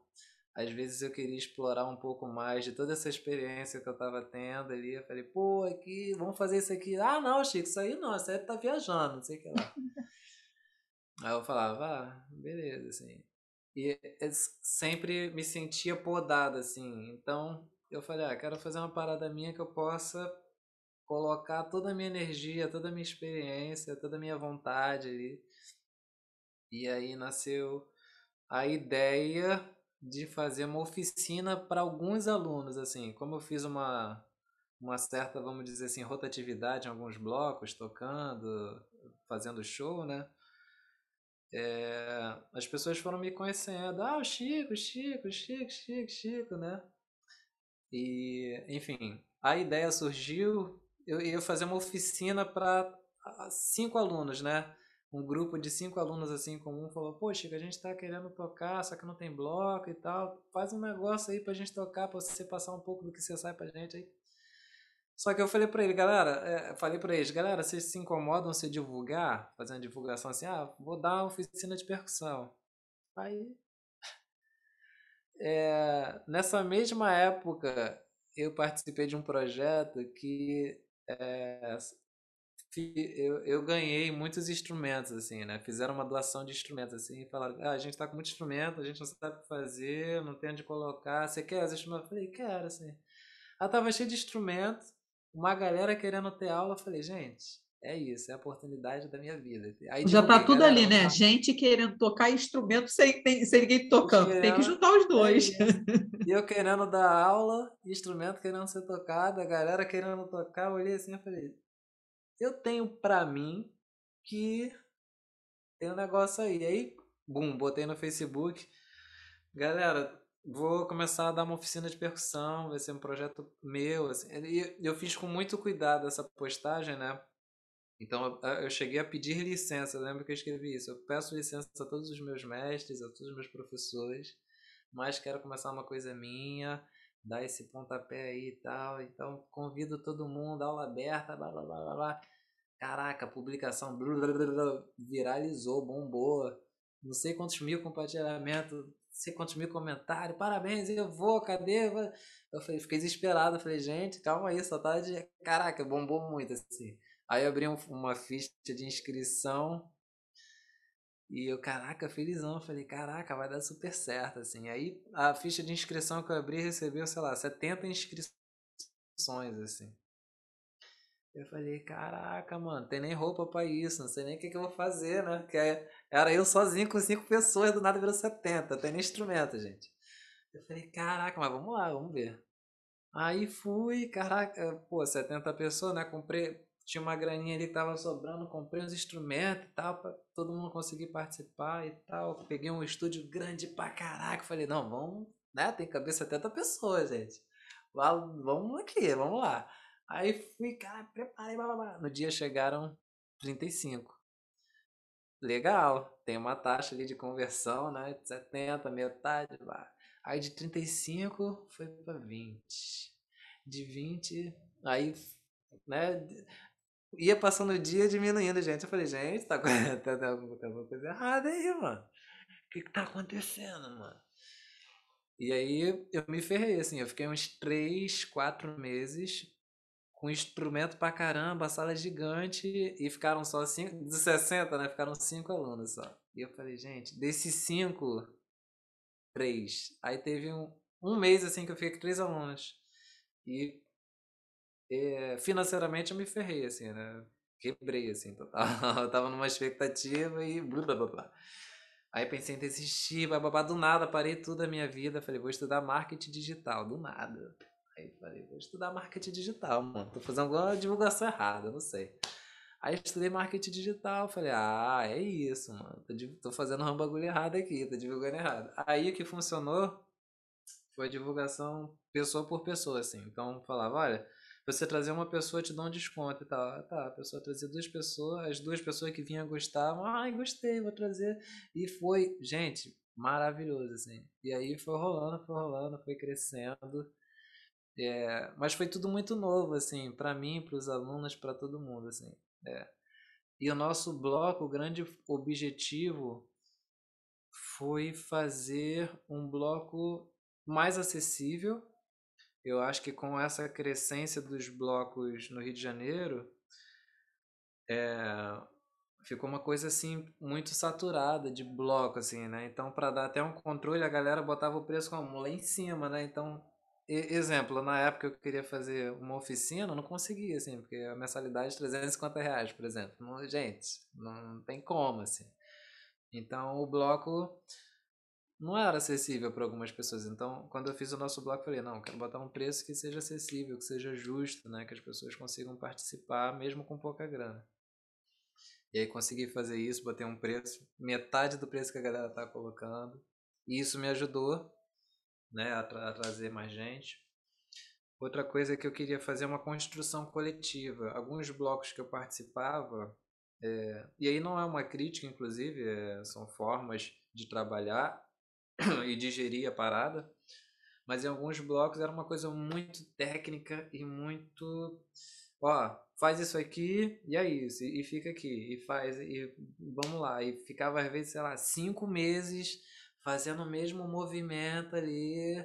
às vezes eu queria explorar um pouco mais de toda essa experiência que eu estava tendo ali. Eu falei, pô, aqui, vamos fazer isso aqui. Ah, não, Chico, isso aí não, isso aí tá viajando, não sei o que lá. aí eu falava, ah, beleza, assim. E sempre me sentia podado, assim. Então eu falei, ah, quero fazer uma parada minha que eu possa colocar toda a minha energia, toda a minha experiência, toda a minha vontade ali. E aí nasceu a ideia de fazer uma oficina para alguns alunos, assim, como eu fiz uma uma certa, vamos dizer assim, rotatividade em alguns blocos, tocando, fazendo show, né? É, as pessoas foram me conhecendo, ah, o Chico, Chico, Chico, Chico, Chico, né? E, enfim, a ideia surgiu, eu ia fazer uma oficina para cinco alunos, né? Um grupo de cinco alunos assim comum falou: Poxa, a gente está querendo tocar, só que não tem bloco e tal. Faz um negócio aí para a gente tocar, para você passar um pouco do que você sai para gente aí. Só que eu falei para ele, galera, é, falei para eles, galera, vocês se incomodam se divulgar, fazendo divulgação assim, ah, vou dar uma oficina de percussão. Aí, é, nessa mesma época, eu participei de um projeto que é, eu, eu ganhei muitos instrumentos, assim, né? Fizeram uma doação de instrumentos, assim, e falaram, ah, a gente tá com muito instrumento, a gente não sabe o que fazer, não tem onde colocar, você quer os instrumentos? Eu falei, quero, assim. Ela tava cheia de instrumentos, uma galera querendo ter aula, eu falei, gente, é isso, é a oportunidade da minha vida. Aí, Já tá tudo ali, né? Gente querendo tocar instrumento sem, sem ninguém tocando. Querendo... Tem que juntar os dois. É e eu querendo dar aula, instrumento querendo ser tocado, a galera querendo tocar, eu olhei assim e falei, eu tenho pra mim que tem um negócio aí. Aí, bum, botei no Facebook. Galera, vou começar a dar uma oficina de percussão, vai ser um projeto meu. Assim. E eu fiz com muito cuidado essa postagem, né? Então eu cheguei a pedir licença, lembro que eu escrevi isso. Eu peço licença a todos os meus mestres, a todos os meus professores, mas quero começar uma coisa minha dar esse pontapé aí e tal. Então, convido todo mundo, aula aberta, blá blá blá blá. blá. Caraca, publicação blá, blá, blá, viralizou, bombou. Não sei quantos mil compartilhamentos, não sei quantos mil comentários. Parabéns, eu vou, cadê? Eu falei, fiquei desesperado. Falei, gente, calma aí, só tá de. Caraca, bombou muito assim. Aí abri um, uma ficha de inscrição e eu, caraca, felizão. Falei, caraca, vai dar super certo, assim. Aí a ficha de inscrição que eu abri recebeu, sei lá, 70 inscrições, assim. Eu falei, caraca, mano, tem nem roupa pra isso, não sei nem o que, que eu vou fazer, né? Que é, era eu sozinho com cinco pessoas, do nada virou 70, tem nem instrumento, gente. Eu falei, caraca, mas vamos lá, vamos ver. Aí fui, caraca, pô, 70 pessoas, né? Comprei, tinha uma graninha ali que tava sobrando, comprei uns instrumentos e tal, pra todo mundo conseguir participar e tal. Peguei um estúdio grande pra caraca, falei, não, vamos, né, tem caber 70 pessoas, gente. Vamos aqui, vamos lá. Aí fui, cara, preparei, blá, blá, blá. No dia chegaram 35. Legal, tem uma taxa ali de conversão, né, de 70, metade, lá. Aí de 35 foi para 20. De 20, aí, né, ia passando o dia diminuindo, gente. Eu falei, gente, tá, tá, tá alguma coisa errada aí, mano. O que que tá acontecendo, mano? E aí eu me ferrei, assim, eu fiquei uns 3, 4 meses com instrumento pra caramba, sala gigante, e ficaram só cinco, de 60, né? Ficaram cinco alunos só. E eu falei, gente, desses cinco, três. Aí teve um, um mês assim que eu fiquei com três alunos. E é, financeiramente eu me ferrei, assim, né? Quebrei, assim, total. Eu tava numa expectativa e blá blá blá blá. Aí pensei em desistir, bababá, do nada, parei tudo a minha vida. Falei, vou estudar marketing digital, do nada. Aí falei, vou estudar marketing digital, mano. Tô fazendo alguma divulgação errada, não sei. Aí estudei marketing digital, falei, ah, é isso, mano. Tô, tô fazendo um bagulho errado aqui, tô divulgando errado. Aí o que funcionou foi a divulgação pessoa por pessoa, assim. Então falava, olha, você trazer uma pessoa te dá um desconto e tal. Tá, a pessoa trazia duas pessoas, as duas pessoas que vinham gostavam, ai, gostei, vou trazer. E foi, gente, maravilhoso, assim. E aí foi rolando, foi rolando, foi crescendo. É, mas foi tudo muito novo, assim, para mim, para os alunos, para todo mundo, assim. É. E o nosso bloco, o grande objetivo foi fazer um bloco mais acessível eu acho que com essa crescência dos blocos no Rio de Janeiro, é, ficou uma coisa assim muito saturada de bloco assim, né? Então para dar até um controle, a galera botava o preço como lá em cima, né? Então, exemplo, na época eu queria fazer uma oficina, não conseguia assim, porque a mensalidade é 350 reais, por exemplo. Não, gente, não tem como assim. Então o bloco não era acessível para algumas pessoas. Então, quando eu fiz o nosso bloco, eu falei, não, quero botar um preço que seja acessível, que seja justo, né, que as pessoas consigam participar mesmo com pouca grana. E aí consegui fazer isso, botei um preço, metade do preço que a galera tá colocando. E isso me ajudou, né, a, tra a trazer mais gente. Outra coisa que eu queria fazer é uma construção coletiva. Alguns blocos que eu participava, é, e aí não é uma crítica, inclusive, é, são formas de trabalhar e digerir a parada. Mas em alguns blocos era uma coisa muito técnica e muito. Ó, faz isso aqui e é isso, e fica aqui, e faz, e vamos lá. E ficava às vezes, sei lá, cinco meses fazendo o mesmo movimento ali,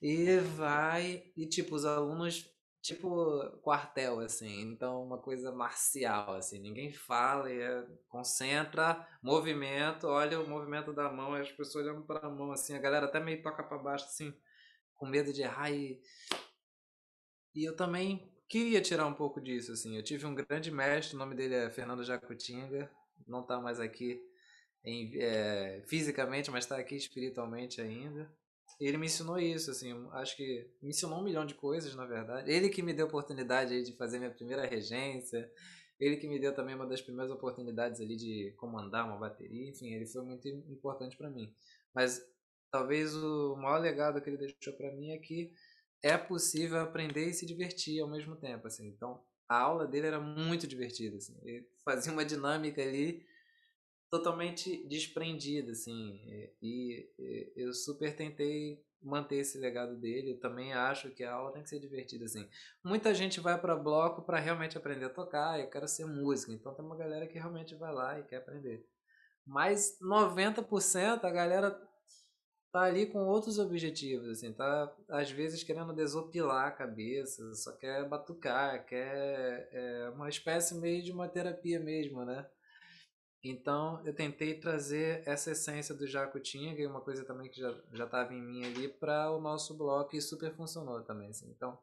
e vai. E tipo, os alunos tipo quartel, assim. Então, uma coisa marcial, assim. Ninguém fala, é, concentra, movimento, olha o movimento da mão, as pessoas olhando para a mão, assim. A galera até meio toca para baixo, assim, com medo de errar. E, e eu também queria tirar um pouco disso, assim. Eu tive um grande mestre, o nome dele é Fernando Jacutinga, não está mais aqui em, é, fisicamente, mas está aqui espiritualmente ainda ele me ensinou isso, assim, acho que me ensinou um milhão de coisas, na verdade. Ele que me deu a oportunidade de fazer minha primeira regência, ele que me deu também uma das primeiras oportunidades ali de comandar uma bateria, enfim, ele foi muito importante para mim. Mas talvez o maior legado que ele deixou para mim é que é possível aprender e se divertir ao mesmo tempo, assim. Então, a aula dele era muito divertida, assim. Ele fazia uma dinâmica ali totalmente desprendido, assim. E, e, eu super tentei manter esse legado dele. Eu também acho que a aula tem que ser divertida, assim. Muita gente vai para bloco para realmente aprender a tocar. Eu quero ser músico, então tem uma galera que realmente vai lá e quer aprender. Mas 90% a galera tá ali com outros objetivos, assim, tá às vezes querendo desopilar a cabeça, só quer batucar, quer é, uma espécie meio de uma terapia mesmo, né? Então eu tentei trazer essa essência do Jacutinga e uma coisa também que já estava em mim ali para o nosso bloco e super funcionou também. Assim. Então,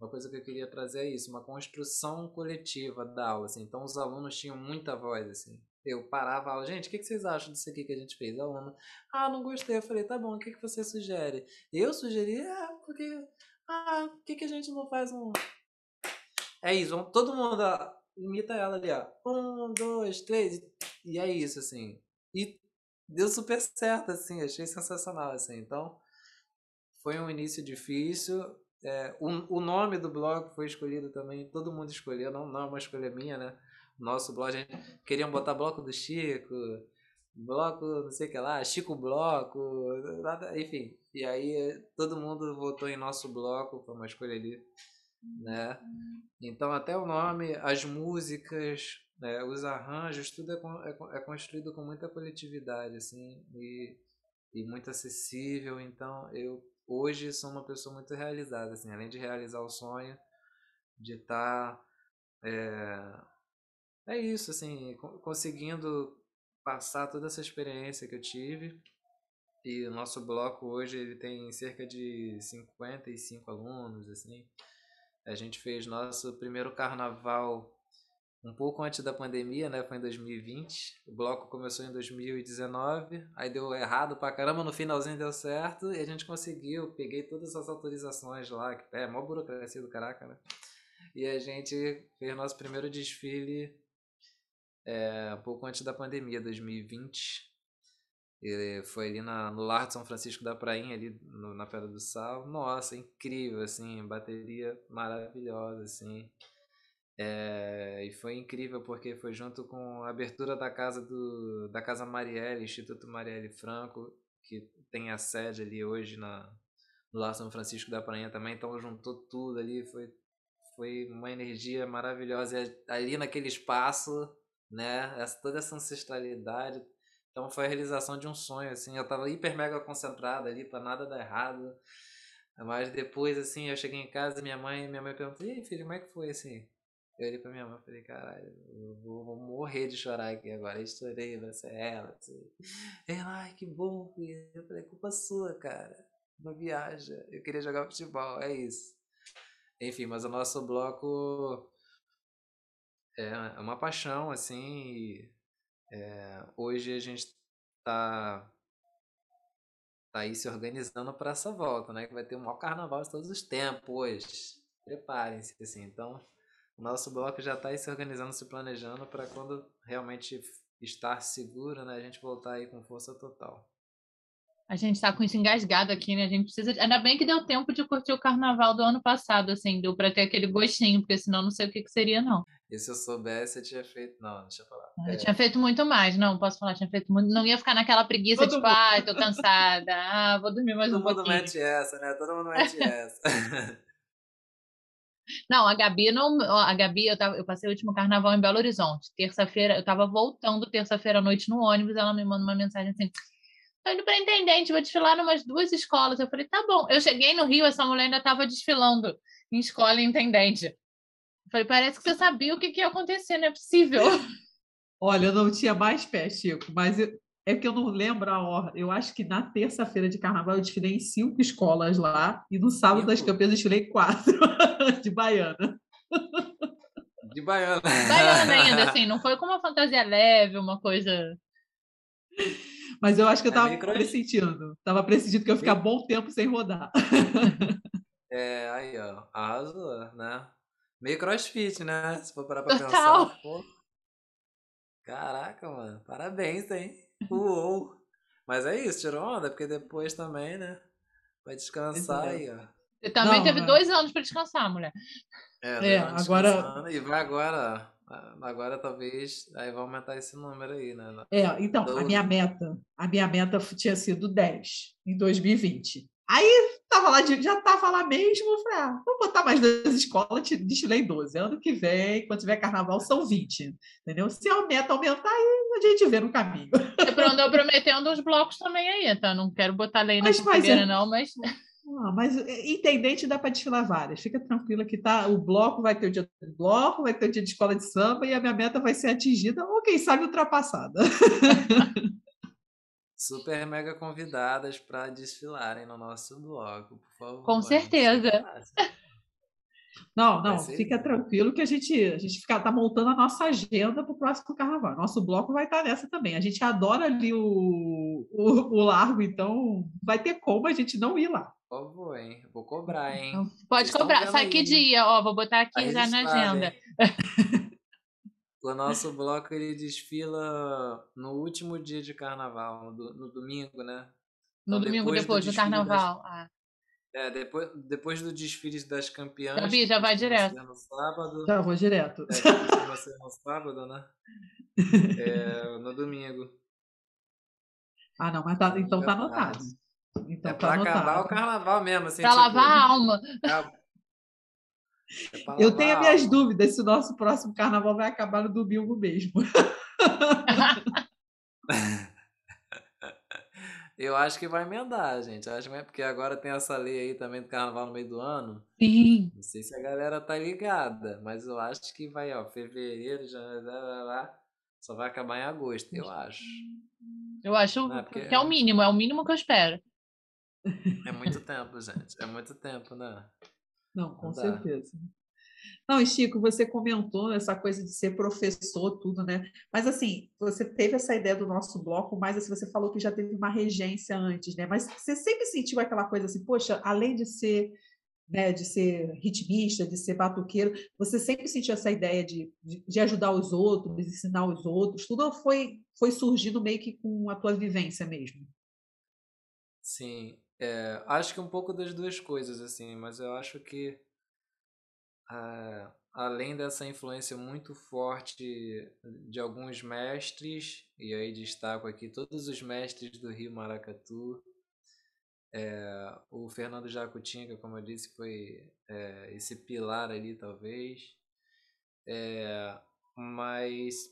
uma coisa que eu queria trazer é isso, uma construção coletiva da aula. Assim. Então os alunos tinham muita voz. assim. Eu parava a aula, gente, o que, que vocês acham disso aqui que a gente fez? O aluno, ah, não gostei. Eu falei, tá bom, o que, que você sugere? Eu sugeri, ah, porque, ah, por que, que a gente não faz um. É isso, todo mundo imita ela ali, ó. Um, dois, três. E é isso, assim. E deu super certo, assim. Achei sensacional, assim. Então, foi um início difícil. É, o, o nome do blog foi escolhido também. Todo mundo escolheu, não, não é uma escolha minha, né? Nosso blog, a gente queriam botar bloco do Chico, bloco, não sei o que lá, Chico Bloco, nada, enfim. E aí todo mundo votou em nosso bloco, foi uma escolha ali né? Então até o nome, as músicas, né, os arranjos, tudo é, é, é, construído com muita coletividade, assim, e, e muito acessível. Então eu hoje sou uma pessoa muito realizada, assim, além de realizar o sonho de estar tá, é, é isso, assim, conseguindo passar toda essa experiência que eu tive. E o nosso bloco hoje ele tem cerca de 55 alunos, assim. A gente fez nosso primeiro carnaval um pouco antes da pandemia, né? Foi em 2020. O bloco começou em 2019, aí deu errado pra caramba, no finalzinho deu certo e a gente conseguiu. Peguei todas as autorizações lá, que é mó burocracia do caraca, né? E a gente fez nosso primeiro desfile é, um pouco antes da pandemia, 2020. E foi ali na, no Lar de São Francisco da Prainha, ali no, na Pedra do Sal. Nossa, incrível, assim, bateria maravilhosa, assim. É, e foi incrível porque foi junto com a abertura da casa do da Casa Marielle, Instituto Marielle Franco, que tem a sede ali hoje na no Lar São Francisco da Prainha também, então juntou tudo ali, foi foi uma energia maravilhosa e ali naquele espaço, né, essa, toda essa ancestralidade. Então foi a realização de um sonho assim, eu tava hiper mega concentrado ali para nada dar errado. Mas depois assim, eu cheguei em casa, minha mãe, minha mãe perguntou: "E filho, como é que foi assim?" Eu olhei pra minha mãe e falei, caralho, eu vou, vou, morrer de chorar aqui agora. Eu estourei, vai ser ela. Ela, ai, que bom. Eu falei, culpa sua, cara. Uma viagem. Eu queria jogar futebol, é isso. Enfim, mas o nosso bloco é uma paixão, assim. É, hoje a gente tá, tá aí se organizando para essa volta, né? Que vai ter o maior carnaval de todos os tempos. Preparem-se, assim. Então, o nosso bloco já está se organizando, se planejando para quando realmente estar seguro, né, a gente voltar aí com força total. A gente está com isso engasgado aqui, né? A gente precisa. Ainda bem que deu tempo de curtir o carnaval do ano passado, assim, deu para ter aquele gostinho, porque senão não sei o que, que seria, não. E se eu soubesse, eu tinha feito. Não, deixa eu falar. Eu é. tinha feito muito mais, não, posso falar, tinha feito muito. Não ia ficar naquela preguiça Todo tipo, mundo... ai, tô cansada, ah, vou dormir mais Todo um pouquinho. Todo mundo mete essa, né? Todo mundo mete essa. Não, a Gabi não. A Gabi, eu, tava, eu passei o último carnaval em Belo Horizonte. Terça-feira, eu estava voltando terça-feira à noite no ônibus, ela me manda uma mensagem assim. Tô indo para intendente, vou desfilar em umas duas escolas. Eu falei, tá bom. Eu cheguei no Rio, essa mulher ainda estava desfilando em escola intendente. Eu falei, parece que você sabia o que, que ia acontecer, não é possível. Olha, eu não tinha mais pé, Chico, mas eu, é que eu não lembro a hora. Eu acho que na terça-feira de carnaval eu desfilei em cinco escolas lá, e no sábado das campeãs eu desfilei quatro de baiana. De baiana. Baiana ainda, assim, não foi com uma fantasia leve, uma coisa. Mas eu acho que eu estava é pressentindo. Estava pressentindo que eu ia ficar bom tempo sem rodar. É, aí, ó. Arrasou, né? Meio crossfit, né? Se for parar pra Total. pensar. Pô. Caraca, mano. Parabéns, hein? Uou! Mas é isso, tirou onda, porque depois também, né? Vai descansar aí, ó. Você também Não, teve dois anos para descansar, mulher. É, é agora. E vai agora, agora talvez, aí vai aumentar esse número aí, né? É, então, a minha meta, a minha meta tinha sido 10 em 2020. Aí tava lá, já estava lá mesmo, eu falei, ah, vou botar mais duas escolas, destilei 12. Ano que vem, quando tiver carnaval, são 20. Entendeu? Se a meta aumentar, aí a gente vê no caminho. Você andou prometendo os blocos também aí, tá? Não quero botar lei na fogueira, é... não, mas. Ah, mas é, intendente dá para desfilar várias. Fica tranquila que tá. O bloco vai ter o dia do bloco, vai ter o dia de escola de samba e a minha meta vai ser atingida, ou quem sabe ultrapassada. super mega convidadas para desfilarem no nosso bloco, por favor. Com certeza. Não, não, fica tranquilo que a gente, a gente fica, tá montando a nossa agenda para o próximo carnaval. Nosso bloco vai estar tá nessa também. A gente adora ali o, o, o largo, então vai ter como a gente não ir lá. Por favor, hein? Vou cobrar, hein? Pode Vocês cobrar. Sai que dia? Ó, vou botar aqui já na agenda. O nosso bloco ele desfila no último dia de carnaval, no, no domingo, né? No então, domingo depois, depois do, do carnaval. Das... Ah. É, depois, depois do desfile das campeãs. Gabi, já vai direto. No sábado. Já vou direto. É, vai ser no sábado, né? É, no domingo. Ah, não, mas tá, então tá anotado. Então, é tá pra anotado. acabar o carnaval mesmo. Assim, pra tipo, lavar a alma. É eu tenho minhas dúvidas se o nosso próximo carnaval vai acabar no domingo mesmo. Eu acho que vai emendar, gente. Eu acho que é porque agora tem essa lei aí também do carnaval no meio do ano. Sim. Não sei se a galera tá ligada, mas eu acho que vai, ó, fevereiro, janeiro, lá, lá, só vai acabar em agosto, eu acho. Eu acho é porque... que é o mínimo, é o mínimo que eu espero. É muito tempo, gente. É muito tempo, né? Não, com Não certeza. Não, e Chico, você comentou essa coisa de ser professor, tudo, né? Mas assim, você teve essa ideia do nosso bloco, mas assim, você falou que já teve uma regência antes, né? Mas você sempre sentiu aquela coisa assim, poxa, além de ser, né, de ser ritmista, de ser batuqueiro, você sempre sentiu essa ideia de, de, de ajudar os outros, ensinar os outros, tudo foi, foi surgindo meio que com a tua vivência mesmo? Sim, é, acho que um pouco das duas coisas, assim, mas eu acho que ah, além dessa influência muito forte de alguns mestres, e aí destaco aqui todos os mestres do Rio Maracatu, é, o Fernando Jacutinga, como eu disse, foi é, esse pilar ali, talvez. É, mas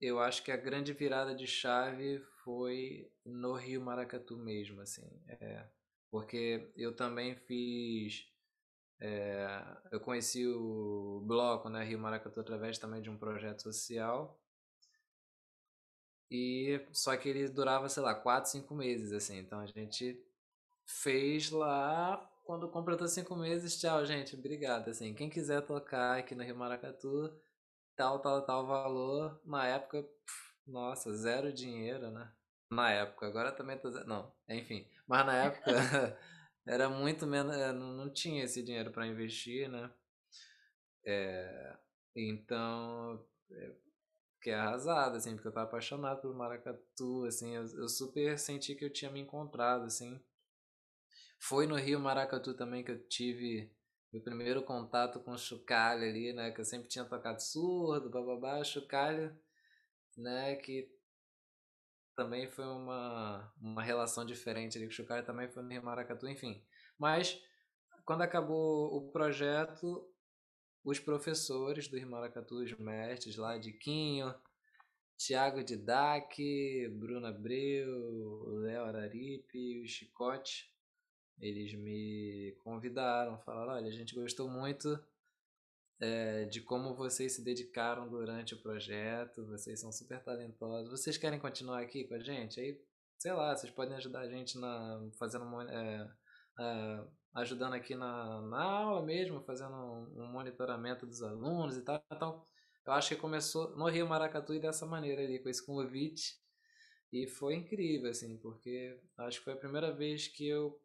eu acho que a grande virada de chave foi no Rio Maracatu mesmo, assim. É, porque eu também fiz é, eu conheci o bloco, né, Rio Maracatu, através também de um projeto social. E só que ele durava, sei lá, 4, 5 meses, assim. Então a gente fez lá, quando completou 5 meses, tchau, gente, obrigado. Assim, quem quiser tocar aqui no Rio Maracatu, tal, tal, tal valor. Na época, pff, nossa, zero dinheiro, né? Na época, agora também zero. Não, enfim. Mas na época era muito menos, eh, não, tinha esse dinheiro para investir, né? É, então, é, fiquei arrasado, assim, porque eu tava apaixonado pelo maracatu, assim, eu, eu super senti que eu tinha me encontrado, assim. Foi no Rio Maracatu também que eu tive meu primeiro contato com o chocalho ali, né? Que eu sempre tinha tocado surdo, bababá, chocalho, né? Que também foi uma, uma relação diferente ali com o Chucaia, também foi no Maracatu, enfim. Mas, quando acabou o projeto, os professores do Maracatu, os mestres lá de Quinho, Tiago Didac, Bruna Abreu, Léo Araripe, o Chicote, eles me convidaram, falaram, olha, a gente gostou muito é, de como vocês se dedicaram durante o projeto, vocês são super talentosos. Vocês querem continuar aqui com a gente? Aí, sei lá, vocês podem ajudar a gente na fazendo é, é, ajudando aqui na, na aula mesmo, fazendo um, monitoramento dos alunos e tal. Então, eu acho que começou no Rio Maracatu dessa maneira ali, com esse convite. E foi incrível, assim, porque acho que foi a primeira vez que eu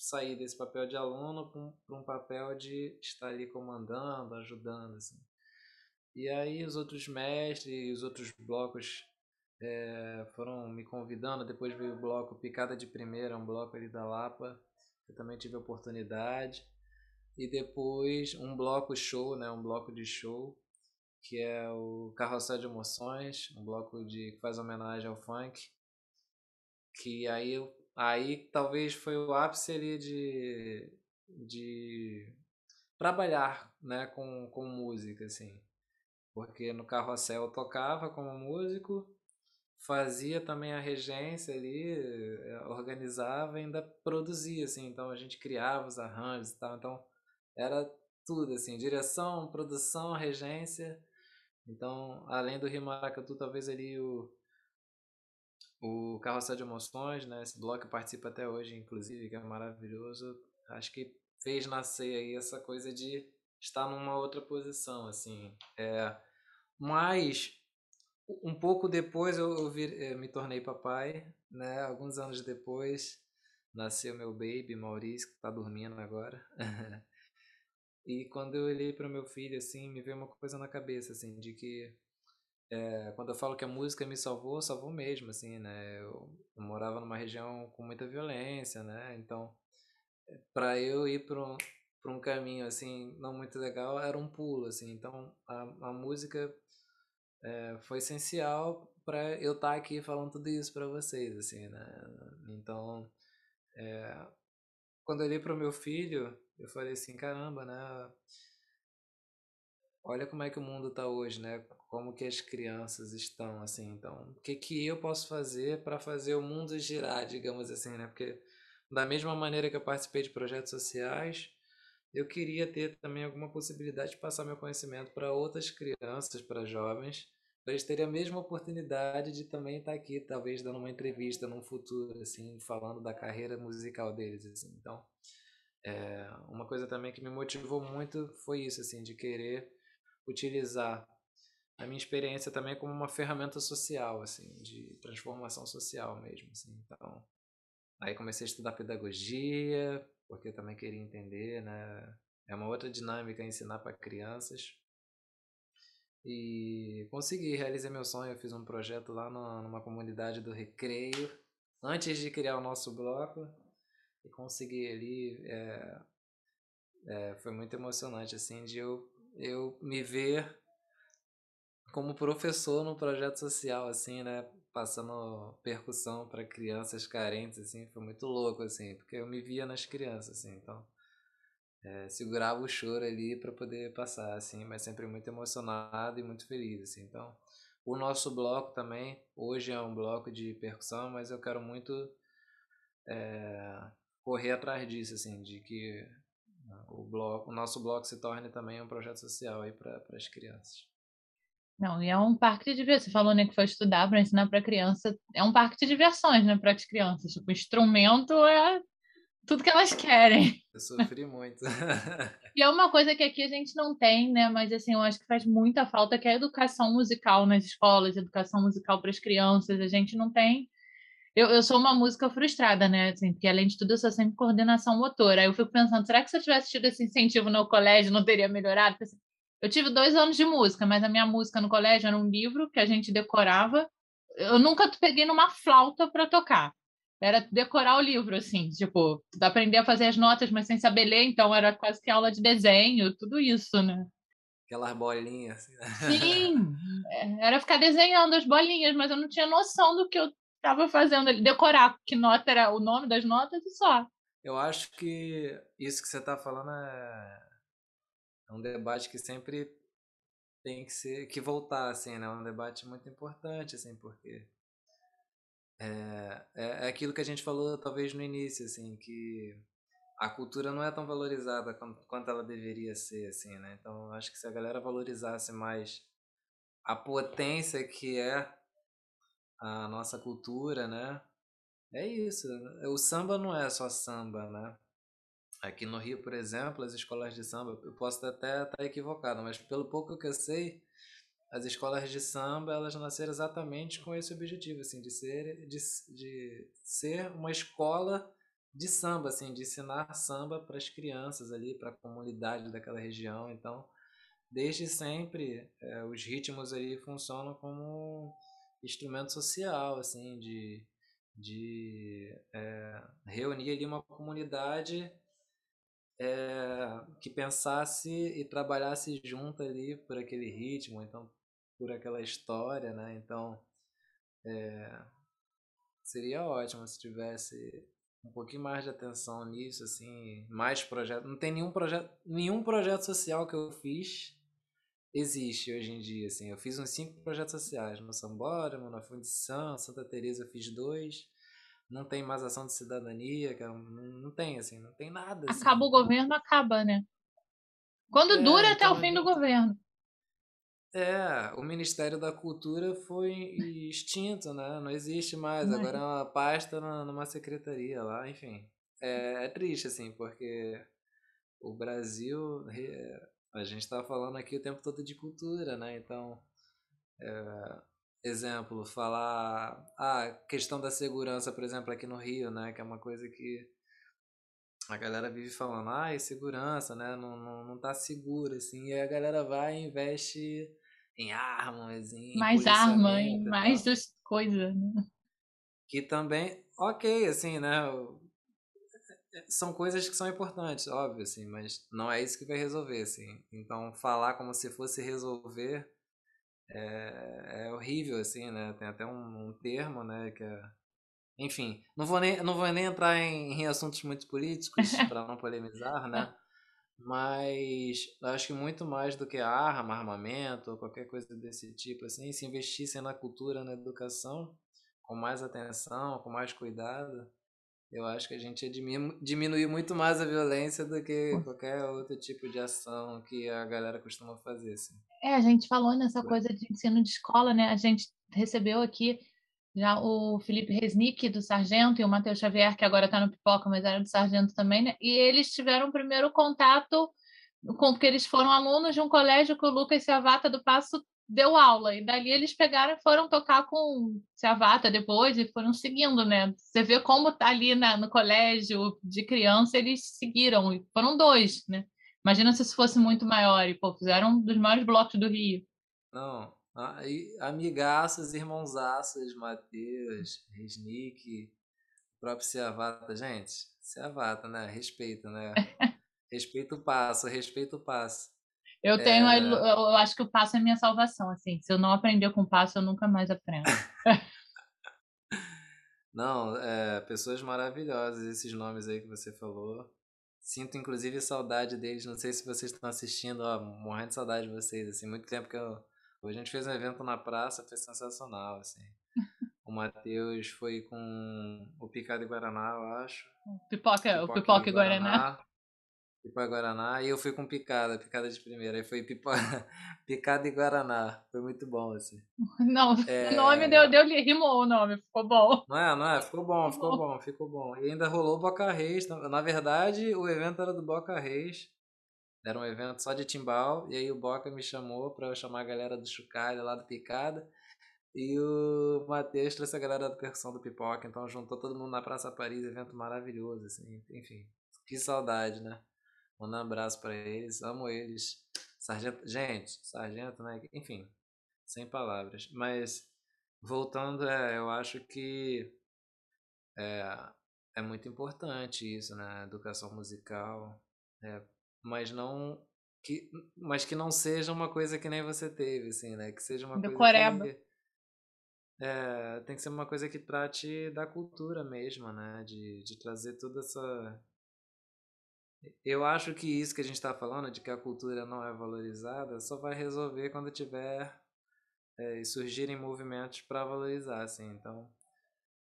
sair desse papel de aluno para um, papel de estar ali comandando, ajudando, assim. E aí os outros mestres, os outros blocos é, foram me convidando. Depois veio o bloco Picada de Primeira, um bloco ali da Lapa, que eu também tive oportunidade. E depois um bloco show, né, um bloco de show, que é o Carrossel de Emoções, um bloco de, que faz homenagem ao funk. Que aí eu Aí talvez foi o ápice ali de, de trabalhar né, com, com música, assim. Porque no carrossel eu tocava como músico, fazia também a regência ali, eh, organizava e ainda produzia, assim. Então a gente criava os arranjos e tal. Então era tudo, assim, direção, produção, regência. Então, além do Rio Maracatu, talvez ali o, o Carrossel de Emoções, né? Esse bloco eu participo até hoje, inclusive, que é maravilhoso. Acho que fez nascer aí essa coisa de estar numa outra posição, assim. É, mas um pouco depois eu, eu vir, eu eh, me tornei papai, né? Alguns anos depois nasceu meu baby Maurício que está dormindo agora. e quando eu olhei para meu filho assim, me veio uma coisa na cabeça assim de que é, quando eu falo que a música me salvou, salvou mesmo, assim, né? Eu, eu morava numa região com muita violência, né? Então, para eu ir para um, um caminho, assim, não muito legal, era um pulo, assim. Então, a, a música é, foi essencial para eu estar tá aqui falando tudo isso para vocês, assim, né? Então, é, quando eu olhei para o meu filho, eu falei assim, caramba, né? Olha como é que o mundo está hoje, né? Como que as crianças estão, assim, então, o que que eu posso fazer para fazer o mundo girar, digamos assim, né? Porque da mesma maneira que eu participei de projetos sociais, eu queria ter também alguma possibilidade de passar meu conhecimento para outras crianças, para jovens, para eles terem a mesma oportunidade de também estar aqui, talvez dando uma entrevista num futuro, assim, falando da carreira musical deles, assim. Então, É, uma coisa também que me motivou muito foi isso, assim, de querer utilizar a minha experiência também como uma ferramenta social, assim, de transformação social mesmo, assim. Então, aí comecei a estudar pedagogia, porque também queria entender, né? É uma outra dinâmica ensinar para crianças. E consegui, realizei meu sonho. Eu fiz um projeto lá numa comunidade do Recreio, antes de criar o nosso bloco. E consegui ali. É, é, foi muito emocionante, assim, de eu, eu me ver como professor no projeto social, assim, né? Passando percussão para crianças carentes, assim, foi muito louco, assim, porque eu me via nas crianças, assim, então é, segurava o choro ali para poder passar, assim, mas sempre muito emocionado e muito feliz, assim. Então, o nosso bloco também, hoje é um bloco de percussão, mas eu quero muito é, correr atrás disso, assim, de que o, bloco, o nosso bloco se torne também um projeto social aí para as crianças. Não, e é um parque de diversões. Você falou né, que foi estudar para ensinar para criança. É um parque de diversões, né, para as crianças. Tipo, instrumento é tudo que elas querem. Eu sofri muito. e é uma coisa que aqui a gente não tem, né? Mas assim, eu acho que faz muita falta, que é a educação musical nas escolas, educação musical para as crianças. A gente não tem. Eu, eu sou uma música frustrada, né? Assim, porque além de tudo, eu sou sempre coordenação motora. Aí eu fico pensando, será que se eu tivesse tido esse incentivo no colégio, não teria melhorado? Assim, eu tive dois anos de música, mas a minha música no colégio era um livro que a gente decorava. Eu nunca peguei numa flauta para tocar era decorar o livro, assim, tipo, aprender a fazer as notas, mas sem saber ler, então era quase que aula de desenho, tudo isso, né? Aquelas bolinhas, assim, né? Sim, é, era ficar desenhando as bolinhas, mas eu não tinha noção do que eu estava fazendo ali, decorar que nota era o nome das notas e só. Eu acho que isso que você está falando é... é um debate que sempre tem que ser que voltar assim, né? É um debate muito importante assim, porque é, é, é aquilo que a gente falou talvez no início, assim, que a cultura não é tão valorizada quanto, quanto ela deveria ser, assim, né? Então, acho que se a galera valorizasse mais a potência que é a nossa cultura, né? É isso. O samba não é só samba, né? Aqui no Rio, por exemplo, as escolas de samba, eu posso até estar equivocado, mas pelo pouco que eu sei, as escolas de samba elas nasceram exatamente com esse objetivo assim de ser de, de ser uma escola de samba assim de ensinar samba para as crianças ali para a comunidade daquela região. Então desde sempre é, os ritmos ali funcionam como instrumento social assim de de é, reunir ali uma comunidade é, que pensasse e trabalhasse junto ali por aquele ritmo então por aquela história, né? Então, é, seria ótimo se tivesse um pouquinho mais de atenção nisso, assim, mais projetos. Não tem nenhum projeto, nenhum projeto social que eu fiz existe hoje em dia, assim. Eu fiz uns cinco projetos sociais, no Sambódromo, na Fundição, Santa Teresa eu fiz dois. Não tem mais ação de cidadania, é não tem, assim, não tem nada. Assim. Acaba o governo, acaba, né? Quando é, dura então, até o então fim do governo. É, o Ministério da Cultura foi extinto, né? Não existe mais. Agora é uma pasta numa secretaria lá, enfim. É, é triste, assim, porque o Brasil. A gente está falando aqui o tempo todo de cultura, né? Então, é, exemplo, falar a ah, questão da segurança, por exemplo, aqui no Rio, né? Que é uma coisa que a galera vive falando, ah, segurança, né? Não, não, não tá seguro, assim. E a galera vai e investe em armas, em mais arma, em mais das coisas, né? Que também, ok, assim, né? São coisas que são importantes, óbvio, assim, mas não é isso que vai resolver, assim. Então, falar como se fosse resolver é, é horrível, assim, né? Tem até um, um termo, né, que é enfim, não vou nem, não vou nem entrar em, em assuntos muito políticos para não polemizar, né? Mas acho que muito mais do que arma, armamento ou qualquer coisa desse tipo, assim, se investissem na cultura, na educação, com mais atenção, com mais cuidado, eu acho que a gente ia diminuir muito mais a violência do que qualquer outro tipo de ação que a galera costuma fazer. Assim. É, a gente falou nessa coisa de ensino de escola, né? A gente recebeu aqui Já o Felipe Resnick, do Sargento, e o Matheus Xavier, que agora está no Pipoca, mas era do Sargento também, né? E eles tiveram o primeiro contato com porque eles foram alunos de um colégio que o Lucas Ciavata do Passo deu aula. E dali eles pegaram e foram tocar com Ciavata depois e foram seguindo, né? Você vê como tá ali na, no colégio de criança, eles seguiram. E foram dois, né? Imagina se isso fosse muito maior. E, pô, fizeram um dos maiores blocos do Rio. Não, aí, amigaços, irmãozaços, Matheus, Resnick, próprio Ciavata. Gente, Ciavata, né? Respeita, né? respeita o passo, respeita o passo. Eu tenho, é... eu acho que o passo é minha salvação, assim. Se eu não aprender com o passo, eu nunca mais aprendo. não, é, pessoas maravilhosas, esses nomes aí que você falou. Sinto inclusive saudade deles. Não sei se vocês estão assistindo, ó, morrendo de saudade de vocês. Assim, muito tempo que eu. Hoje a gente fez um evento na praça, foi sensacional, assim. O Matheus foi com o Picado e Guaraná, eu acho. Pipoca, pipoca o Pipoca e Guaraná. Guaraná. Pipoca Guaraná. E eu fui com picada, picada de primeira. Aí foi pipo... picada e Guaraná. Foi muito bom, assim. Não, é... o nome deu, deu, rimou o nome, ficou bom. Não é, não é? Ficou bom, ficou bom, ficou bom. E ainda rolou o Boca Reis. Na verdade, o evento era do Boca Reis. Era um evento só de timbal. E aí o Boca me chamou pra eu chamar a galera do Chucalha lá do Picada. E o Matheus trouxe a galera da percussão do Pipoca. Então juntou todo mundo na Praça Paris. Evento maravilhoso, assim. Enfim, que saudade, né? Manda um abraço para eles, amo eles. Sargento, gente, sargento, né? Enfim, sem palavras. Mas voltando, é, eu acho que é, é muito importante isso, né? Educação musical, é, mas não que, mas que não seja uma coisa que nem você teve, assim, né? Que seja uma Do coisa Coreba. que é, tem que ser uma coisa que trate da cultura mesmo, né? De, de trazer toda essa eu acho que isso que a gente está falando, de que a cultura não é valorizada, só vai resolver quando tiver é, surgirem movimentos para valorizar, assim. Então,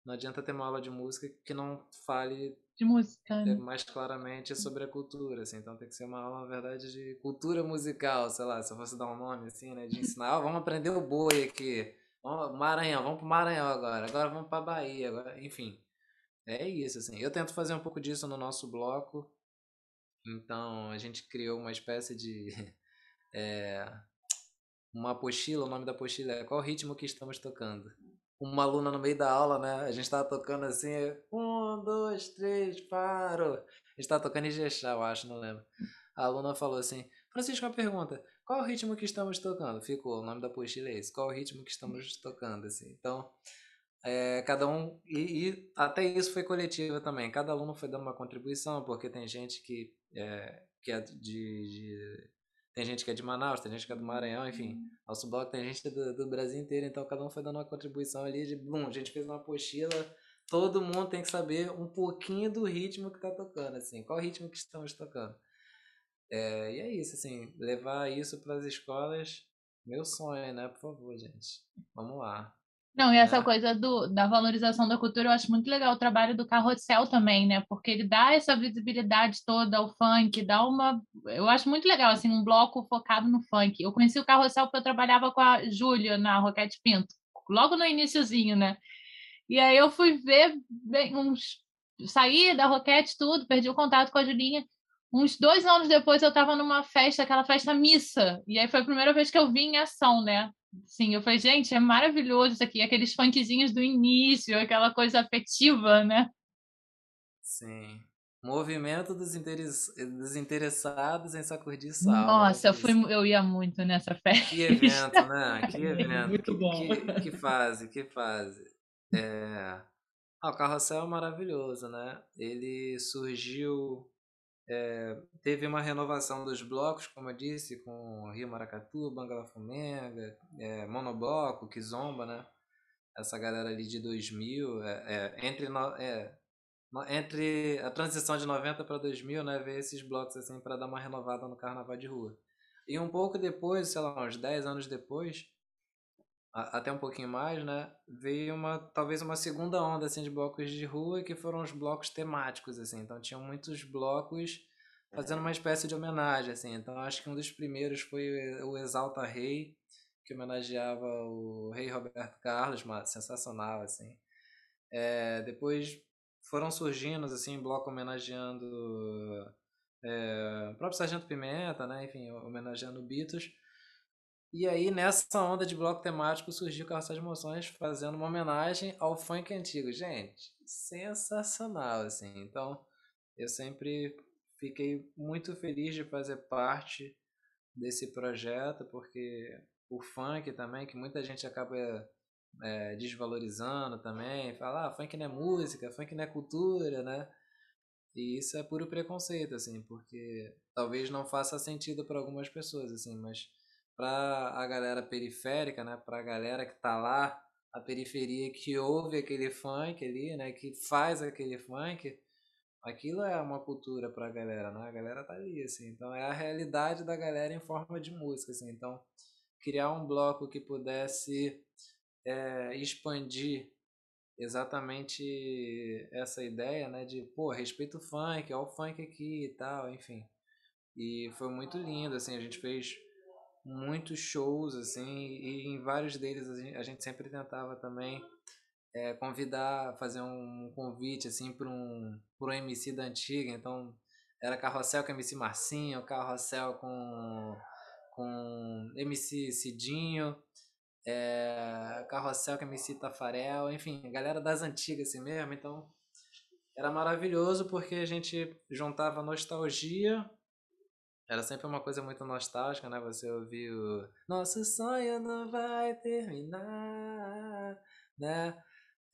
não adianta ter uma aula de música que não fale de música é, mais claramente sobre a cultura, assim. Então, tem que ser uma aula, na verdade, de cultura musical, sei lá, se eu fosse dar um nome, assim, né, de ensinar, oh, vamos aprender o boi aqui, vamos, Maranhão, vamos para Maranhão agora, agora vamos para Bahia, agora, enfim. É isso, assim. Eu tento fazer um pouco disso no nosso bloco, então a gente criou uma espécie de. É, uma apostila, o nome da apostila é Qual ritmo que estamos tocando? Uma aluna no meio da aula, né? A gente estava tocando assim, um, dois, três, paro. A gente estava tocando em Jexá, eu acho, não lembro. A aluna falou assim: Francisco, uma pergunta: qual o ritmo que estamos tocando? Ficou, o nome da apostila é esse: qual o ritmo que estamos tocando? Assim. Então, é, cada um, e, e, até isso foi coletiva também, cada aluno foi dando uma contribuição, porque tem gente que é, que é de, de, Tem gente que é de Manaus, tem gente que é do Maranhão, enfim. Uhum. Nosso bloco tem gente do, do Brasil inteiro, então cada um foi dando uma contribuição ali de. Bum, a gente fez uma apostila, todo mundo tem que saber um pouquinho do ritmo que tá tocando, assim. Qual ritmo que estamos tocando. É, e é isso, assim, levar isso para as escolas, meu sonho, né? Por favor, gente. Vamos lá. Não, e essa é. coisa do, da valorização da cultura, eu acho muito legal o trabalho do Carrossel também, né? Porque ele dá essa visibilidade toda ao funk, dá uma. Eu acho muito legal, assim, um bloco focado no funk. Eu conheci o Carrossel porque eu trabalhava com a Júlia na Roquete Pinto, logo no iníciozinho, né? E aí eu fui ver uns. Saí da Roquete, tudo, perdi o contato com a Julinha. Uns dois anos depois eu estava numa festa, aquela festa missa, e aí foi a primeira vez que eu vi em ação, né? Sim, eu falei, gente, é maravilhoso isso aqui, aqueles funkzinhos do início, aquela coisa afetiva, né? Sim. Movimento dos, dos interessados em sacudir sal. Né, Nossa, eu, fui, eu ia muito nessa festa. Que evento, né? Que evento. Muito bom. Que, que fase, que fase. É... Ah, o carrossel é maravilhoso, né? Ele surgiu é, teve uma renovação dos blocos, como eu disse, com Rio Maracatu, Bangala Fumenga, é, Monobloco, Kizomba, né? Essa galera ali de 2000, é, é, entre, no, é, entre a transição de 90 para 2000, né, veio esses blocos assim para dar uma renovada no carnaval de rua. E um pouco depois, sei lá, uns 10 anos depois, até um pouquinho mais, né? Veio uma talvez uma segunda onda assim de blocos de rua que foram os blocos temáticos assim. Então tinham muitos blocos fazendo uma espécie de homenagem assim. Então acho que um dos primeiros foi o Exalta Rei, que homenageava o rei Roberto Carlos, mas sensacional, assim. É, depois foram surgindo, assim, bloco homenageando é, o próprio Sargento Pimenta, né? Enfim, homenageando Beatles. E aí, nessa onda de bloco temático, surgiu Carroça de Emoções fazendo uma homenagem ao funk antigo. Gente, sensacional, assim. Então, eu sempre fiquei muito feliz de fazer parte desse projeto, porque o funk também, que muita gente acaba é, desvalorizando também, fala, ah, funk não é música, funk não é cultura, né? E isso é puro preconceito, assim, porque talvez não faça sentido para algumas pessoas, assim, mas para a galera periférica, né, para a galera que tá lá, a periferia que ouve aquele funk ali, né, que faz aquele funk, aquilo é uma cultura para a galera, né? A galera tá ali, assim. Então é a realidade da galera em forma de música, assim. Então criar um bloco que pudesse é, expandir exatamente essa ideia, né, de, pô, respeito o funk, ó o funk aqui e tal, enfim. E foi muito lindo, assim, a gente fez muitos shows, assim, e em vários deles a gente sempre tentava também é, convidar, fazer um convite, assim, para um, pra um MC da antiga, então era Carrossel com MC Marcinho, Carrossel com, com MC Cidinho, é, Carrossel com MC Tafarel, enfim, galera das antigas assim mesmo, então era maravilhoso porque a gente juntava nostalgia era sempre uma coisa muito nostálgica, né? Você ouvir o Nosso sonho não vai terminar, né?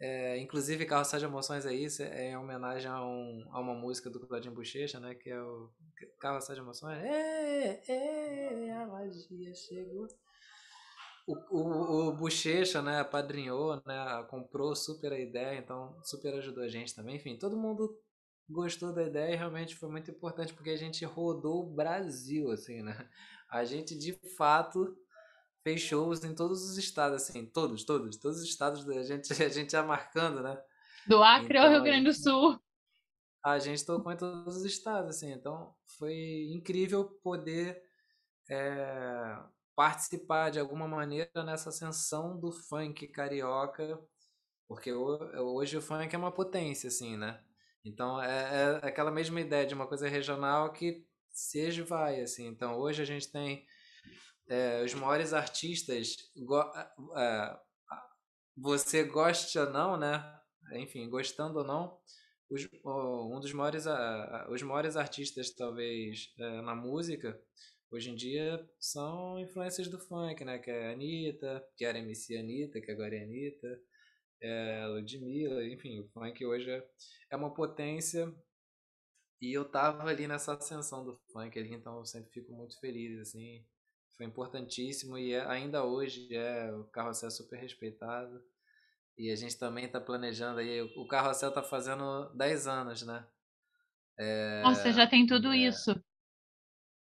É, inclusive, Carroçal de Emoções é isso, é em homenagem a, um, a uma música do Claudinho Bochecha, né? Que é o Carroçal de Emoções. É, é, a magia chegou. O, o, o Bochecha, né, apadrinhou, né, comprou super a ideia, então super ajudou a gente também. Enfim, todo mundo gostou da ideia e realmente foi muito importante porque a gente rodou o Brasil, assim, né? A gente de fato fez shows em todos os estados, assim, todos, todos, todos os estados a gente, a gente já marcando, né? Do Acre então, ao Rio Grande do Sul. A gente tocou em todos os estados, assim, então foi incrível poder é, participar de alguma maneira nessa ascensão do funk carioca, porque hoje o funk é uma potência, assim, né? Então é, é aquela mesma ideia de uma coisa regional que seja vai assim. Então hoje a gente tem é, os maiores artistas, go, é, você goste ou não, né? Enfim, gostando ou não, os, um dos maiores, os maiores artistas talvez na música hoje em dia são influências do funk, né? Que é a Anitta, que era MC Anitta, que agora é Anitta é, Ludmilla, enfim, o funk hoje é, é uma potência e eu tava ali nessa ascensão do funk ali, então eu sempre fico muito feliz, assim, foi importantíssimo e é, ainda hoje é o carrossel super respeitado e a gente também tá planejando aí, o carrossel tá fazendo 10 anos, né? É, Nossa, já tem tudo é, isso.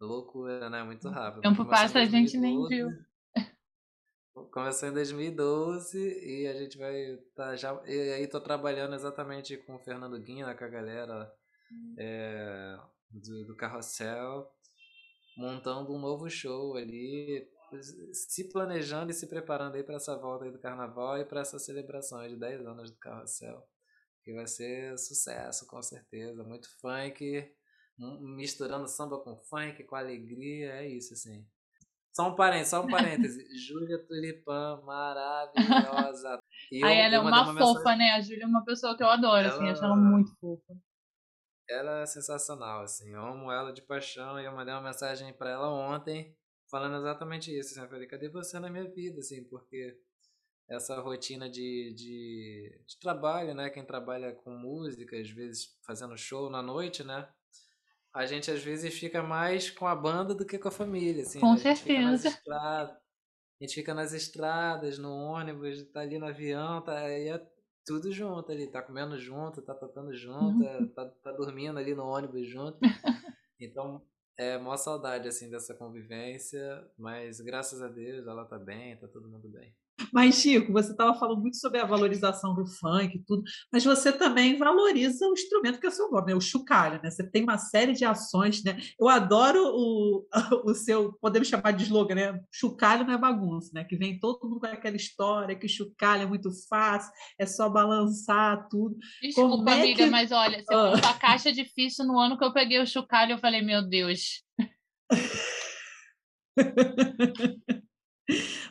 Loucura, né? Muito rápido. O tempo passa, a gente nem viu. Começou em 2012 e a gente vai tá já e aí tô trabalhando exatamente com o Fernando Guinha, com a galera é, do, do Carrossel, montando um novo show ali, se planejando e se preparando aí para essa volta aí do carnaval e para essa celebração de 10 anos do Carrossel, que vai ser sucesso com certeza, muito funk, misturando samba com funk, com alegria, é isso assim. Só um parênteses, só um parêntese. Júlia Tulipã, maravilhosa. E Aí ela é uma, uma fofa, mensagem... né? A Júlia é uma pessoa que eu adoro, ela... assim, acho ela muito fofa. Ela é sensacional, assim, eu amo ela de paixão e eu mandei uma mensagem para ela ontem falando exatamente isso, assim, eu falei, cadê você na minha vida, assim, porque essa rotina de, de, de trabalho, né, quem trabalha com música, às vezes fazendo show na noite, né, a gente às vezes fica mais com a banda do que com a família. Assim, com né? certeza. A gente fica nas estradas, no ônibus, tá ali no avião, tá aí é tudo junto ali, tá comendo junto, tá tocando junto, é, tá, tá dormindo ali no ônibus junto. Então, é maior saudade assim dessa convivência, mas graças a Deus ela tá bem, tá todo mundo bem. Mas, Chico, você estava falando muito sobre a valorização do funk e tudo, mas você também valoriza o instrumento que é o seu nome, né? o chocalho, né? Você tem uma série de ações, né? Eu adoro o, o seu, podemos chamar de slogan, né? Chocalho não é bagunça, né? Que vem todo mundo com aquela história que chocalho é muito fácil, é só balançar tudo. Desculpa, Como é amiga, que... mas olha, você ah. a caixa difícil no ano que eu peguei o chocalho, eu falei, meu Deus.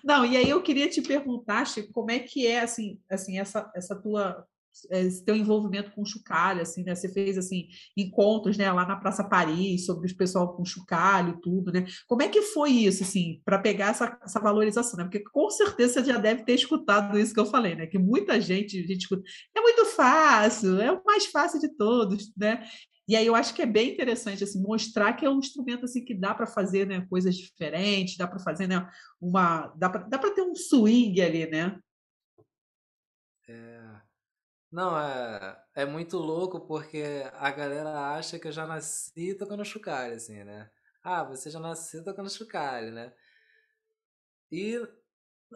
Não, e aí eu queria te perguntar, Chico, como é que é assim, assim essa, essa tua esse teu envolvimento com o chocalho, assim, né? Você fez assim encontros, né, lá na Praça Paris sobre o pessoal com chocalho, tudo, né? Como é que foi isso, assim, para pegar essa, essa valorização, né? Porque com certeza você já deve ter escutado isso que eu falei, né? Que muita gente, gente escuta, é muito fácil, é o mais fácil de todos, né? E aí eu acho que é bem interessante assim, mostrar que é um instrumento assim que dá para fazer né, coisas diferentes, dá para fazer né, uma. dá para ter um swing ali, né? É... Não, é, é muito louco porque a galera acha que eu já nasci tocando chocalho, assim, né? Ah, você já nasceu tocando chocalho, né? E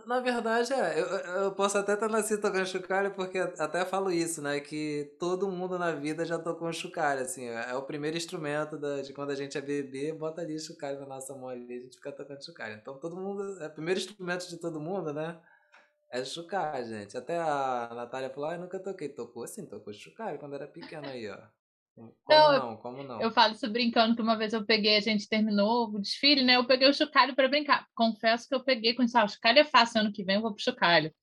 na verdade, é. Eu, eu posso até estar nascido tocando chocalho, porque até falo isso, né? Que todo mundo na vida já tocou um chocalho, assim. É, é o primeiro instrumento da, de quando a gente é bebê, bota ali chocalho na nossa mão ali, a gente fica tocando chocalho. Então todo mundo. É o primeiro instrumento de todo mundo, né? É chocalho, gente. Até a Natália falou, ah, eu nunca toquei. Tocou assim, tocou chocalho quando era pequeno aí, ó. Como não, não? Como não? Eu falo isso brincando que uma vez eu peguei, a gente terminou o desfile, né? Eu peguei o chocalho para brincar. Confesso que eu peguei com isso. Ah, o chocalho é fácil, ano que vem eu vou pro chocalho.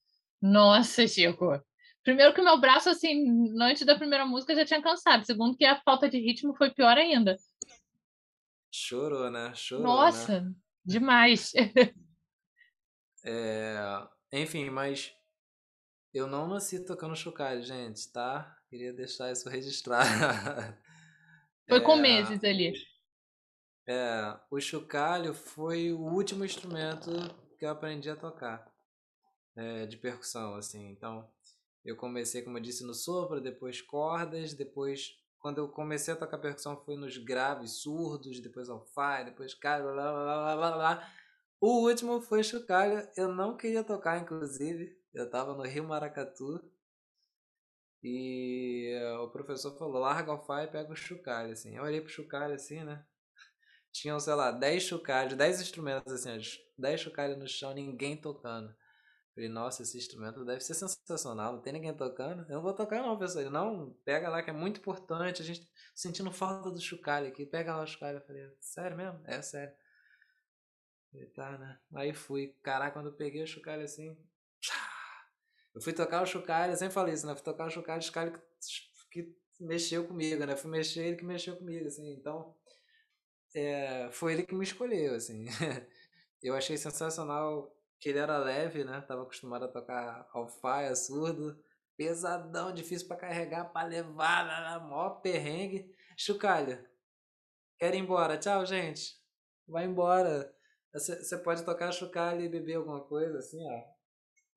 Nossa, Chico. Primeiro que o meu braço, assim, antes da primeira música já tinha cansado. Segundo que a falta de ritmo foi pior ainda. Chorou, né? Chorou, Nossa, né? demais. é... Enfim, mas eu não nasci tocando chocalho, gente, tá? Queria deixar isso registrado. Foi com é, meses ali. É, o chocalho foi o último instrumento que eu aprendi a tocar é, de percussão, assim. Então, eu comecei, como eu disse, no sopro, depois cordas, depois, quando eu comecei a tocar percussão, foi nos graves surdos, depois alfaia, depois cara, blá, blá, blá, blá, O último foi chocalho. Eu não queria tocar, inclusive. Eu tava no Rio Maracatu e o professor falou: larga o Fá e pega o chocalho, assim. Eu olhei pro chocalho assim, né? Tinham, sei lá, 10 chocalhos, 10 instrumentos, assim, 10 chocalhos no chão, ninguém tocando. Falei, nossa, esse instrumento deve ser sensacional, não tem ninguém tocando. Eu não vou tocar, não, professor. Ele, não, pega lá que é muito importante. A gente sentindo falta do chocalho aqui, pega lá o chocalho. Eu falei, sério mesmo? É sério. Falei, tá, né? Aí fui. Caraca, quando eu peguei o chocalho assim, eu fui tocar o chocalho, eu sempre falei isso, né? Fui tocar o chocalho, o chocalho que, que mexeu comigo, né? Fui mexer, ele que mexeu comigo, assim. Então, é, foi ele que me escolheu, assim. eu achei sensacional que ele era leve, né? Tava acostumado a tocar alfaia, surdo, pesadão, difícil para carregar, para levar, na maior perrengue. Chocalho, quero ir embora. Tchau, gente. Vai embora. Você pode tocar chocalho e beber alguma coisa, assim, ó.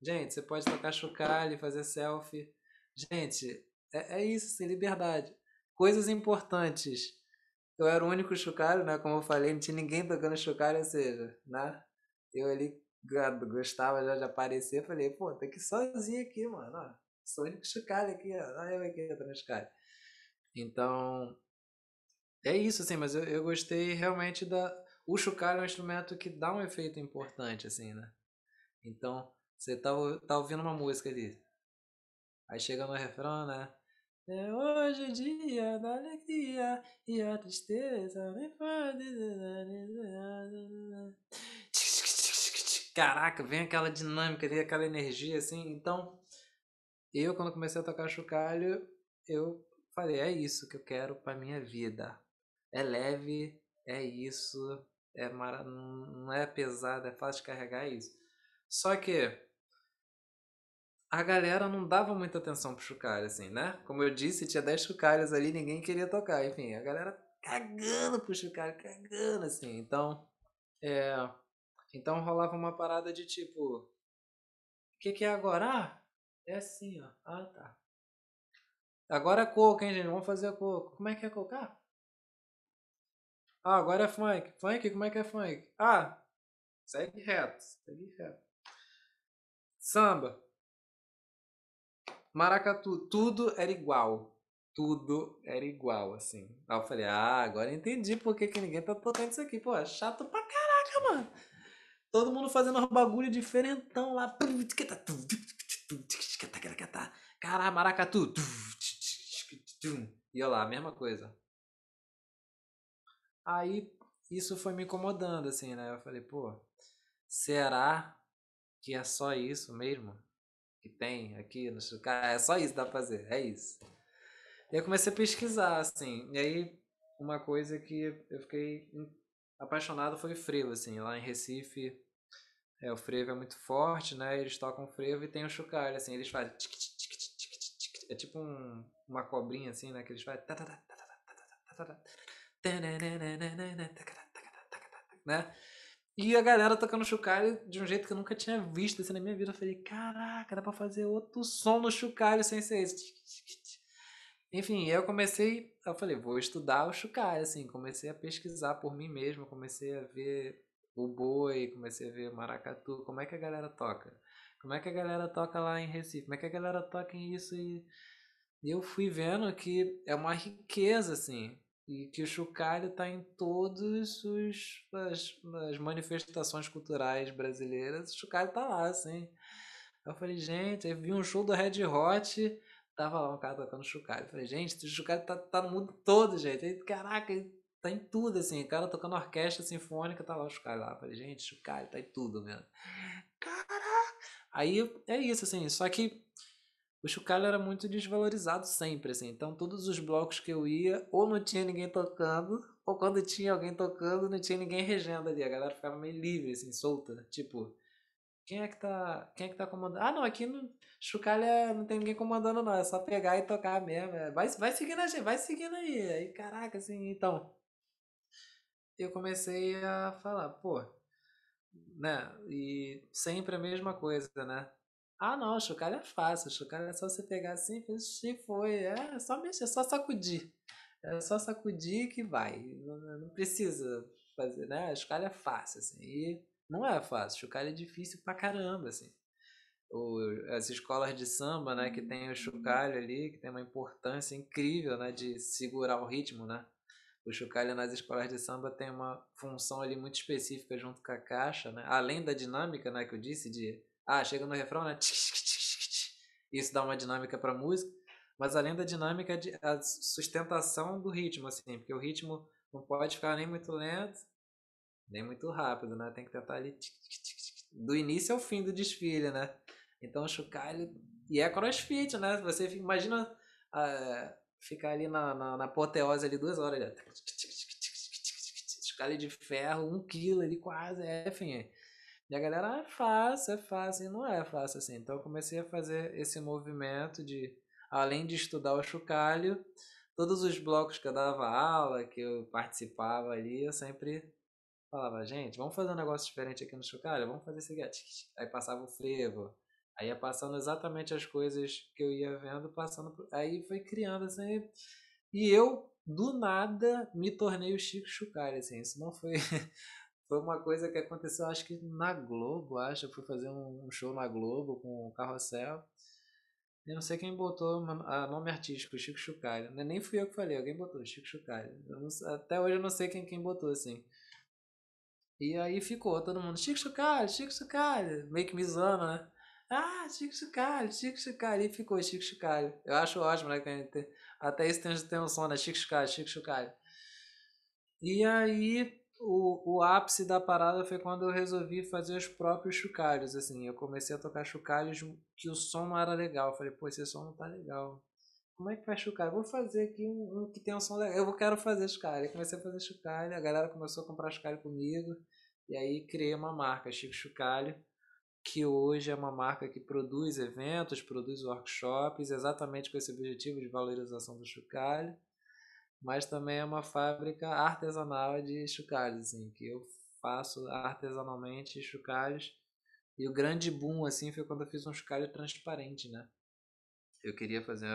Gente, você pode tocar chocalho, fazer selfie. Gente, é, é isso, sem liberdade. Coisas importantes. Eu era o único chocalho, né? Como eu falei, não tinha ninguém tocando chocalho, ou seja, né? Eu ali gostava já de aparecer, falei, pô, tô aqui sozinho aqui, mano. Ó, sou o único chocalho aqui, ó. Olha eu aqui tocando chocalho. Então, é isso, assim, mas eu, eu gostei realmente da. O chocalho é um instrumento que dá um efeito importante, assim, né? Então, você tá, tá ouvindo uma música ali. Aí chega no refrão, né? É hoje o dia da alegria e a tristeza me pode. Caraca, vem aquela dinâmica ali, aquela energia assim. Então, eu quando comecei a tocar chocalho, eu falei, é isso que eu quero para minha vida. É leve, é isso, é mar... não é pesado, é fácil de carregar, é isso. Só que a galera não dava muita atenção pro chocalho, assim, né? Como eu disse, tinha 10 chocalhos ali, ninguém queria tocar. Enfim, a galera cagando pro chocalho, cagando, assim. Então, é... Então rolava uma parada de tipo... O que que é agora? Ah, é assim, ó. Ah, tá. Agora é coco, hein, gente? Vamos fazer coco. Como é que é coco? Ah, ah agora é funk. Funk? Como é que é funk? Ah, segue reto. Segue reto Samba. Maracatu, tudo era igual. Tudo era igual, assim. Aí eu falei, ah, agora entendi por que, que ninguém tá tocando isso aqui. Pô, é chato pra caraca, mano. Todo mundo fazendo um bagulho diferentão lá. Caralho, maracatu. E olha lá, a mesma coisa. Aí isso foi me incomodando, assim, né? Eu falei, pô, será que é só isso mesmo que tem aqui no Chucar? É só isso que dá pra fazer, é isso. E aí comecei a pesquisar, assim, e aí uma coisa que eu fiquei apaixonado foi o frevo, assim, lá em Recife, é, o frevo é muito forte, né? Eles tocam frevo e tem o chucar, assim, eles fazem é tipo um, uma cobrinha assim, né? Que eles fazem né? E a galera tocando chocalho de um jeito que eu nunca tinha visto assim na minha vida. Eu falei, caraca, dá pra fazer outro som no chocalho sem ser esse. Enfim, eu comecei, eu falei, vou estudar o chocalho, assim, comecei a pesquisar por mim mesmo, comecei a ver o boi, comecei a ver o maracatu, como é que a galera toca? Como é que a galera toca lá em Recife? Como é que a galera toca em isso? E, e eu fui vendo que é uma riqueza, assim, e que o chocalho está em todas as, as manifestações culturais brasileiras. O chocalho está lá, assim. Eu falei, gente, eu vi um show do Red Hot, tava lá um cara tocando chocalho. Eu falei, gente, o chocalho tá, tá no mundo todo, gente. Aí, caraca, tá em tudo, assim. O cara tocando orquestra sinfônica, tá lá o chocalho lá. Eu falei, gente, chocalho tá em tudo mesmo. Caraca! Aí é isso, assim. Só que o chocalho era muito desvalorizado sempre, assim. Então, todos os blocos que eu ia, ou não tinha ninguém tocando, ou quando tinha alguém tocando, não tinha ninguém regendo ali. A galera ficava meio livre, assim, solta. Tipo, quem é que tá, quem é que tá comandando? Ah, não, aqui no chocalho é, não tem ninguém comandando, não. É só pegar e tocar mesmo. É, vai, vai seguindo a gente, vai seguindo aí. Aí, caraca, assim, então. Eu comecei a falar, pô, né? E sempre a mesma coisa, né? Ah, não, chocalho é fácil. Chocalho é só você pegar assim e foi. É só mexer, é só sacudir. É só sacudir que vai. Não, não precisa fazer, né? Chocalho é fácil, assim. E não é fácil. Chocalho é difícil pra caramba, assim. O, as escolas de samba, né, que tem o chocalho ali, que tem uma importância incrível, né, de segurar o ritmo, né? O chocalho nas escolas de samba tem uma função ali muito específica junto com a caixa, né? Além da dinâmica, né, que eu disse de ah, chega no refrão, né? Isso dá uma dinâmica para a música. Mas além da dinâmica, a sustentação do ritmo, assim, porque o ritmo não pode ficar nem muito lento, nem muito rápido, né? Tem que tentar ali do início ao fim do desfile, né? Então o chocalho. E é crossfit, né? Você imagina uh, ficar ali na, na, na apoteose ali duas horas. Chocalho de ferro, um quilo ali quase. É, enfim. E a galera, ah, é fácil, é fácil. E não é fácil assim. Então eu comecei a fazer esse movimento de, além de estudar o chocalho, todos os blocos que eu dava aula, que eu participava ali, eu sempre falava, gente, vamos fazer um negócio diferente aqui no chocalho? Vamos fazer isso aqui. Aí passava o frevo. Aí ia passando exatamente as coisas que eu ia vendo, passando. Aí foi criando assim. E eu, do nada, me tornei o Chico Chucalho, assim. Isso não foi foi uma coisa que aconteceu, acho que na Globo, acho. Eu fui fazer um show na Globo com o Carrossel. Eu não sei quem botou a nome artístico, Chico Chucalho. Nem fui eu que falei, alguém botou Chico Chucalho. até hoje eu não sei quem, quem botou, assim. E aí ficou todo mundo, Chico Chucalho, Chico Chucalho. Meio que me zoando, né? Ah, Chico Chucalho, Chico Chucalho. E ficou Chico Chucalho. Eu acho ótimo, né? Até isso tem, tem um som, né? Chico Chucalho, Chico Chucalho. E aí o, o ápice da parada foi quando eu resolvi fazer os próprios chocalhos, assim. Eu comecei a tocar chocalhos que o som não era legal. Eu falei, pô, esse som não tá legal. Como é que faz chocalho? Vou fazer aqui um, um, que tem um som legal. Eu quero fazer chocalho. Eu comecei a fazer chocalho, a galera começou a comprar chocalho comigo. E aí criei uma marca, Chico Chocalho, que hoje é uma marca que produz eventos, produz workshops, exatamente com esse objetivo de valorização do chocalho mas também é uma fábrica artesanal de chocalhos, assim, que eu faço artesanalmente chocalhos. E o grande boom, assim, foi quando eu fiz um chocalho transparente, né? Eu queria fazer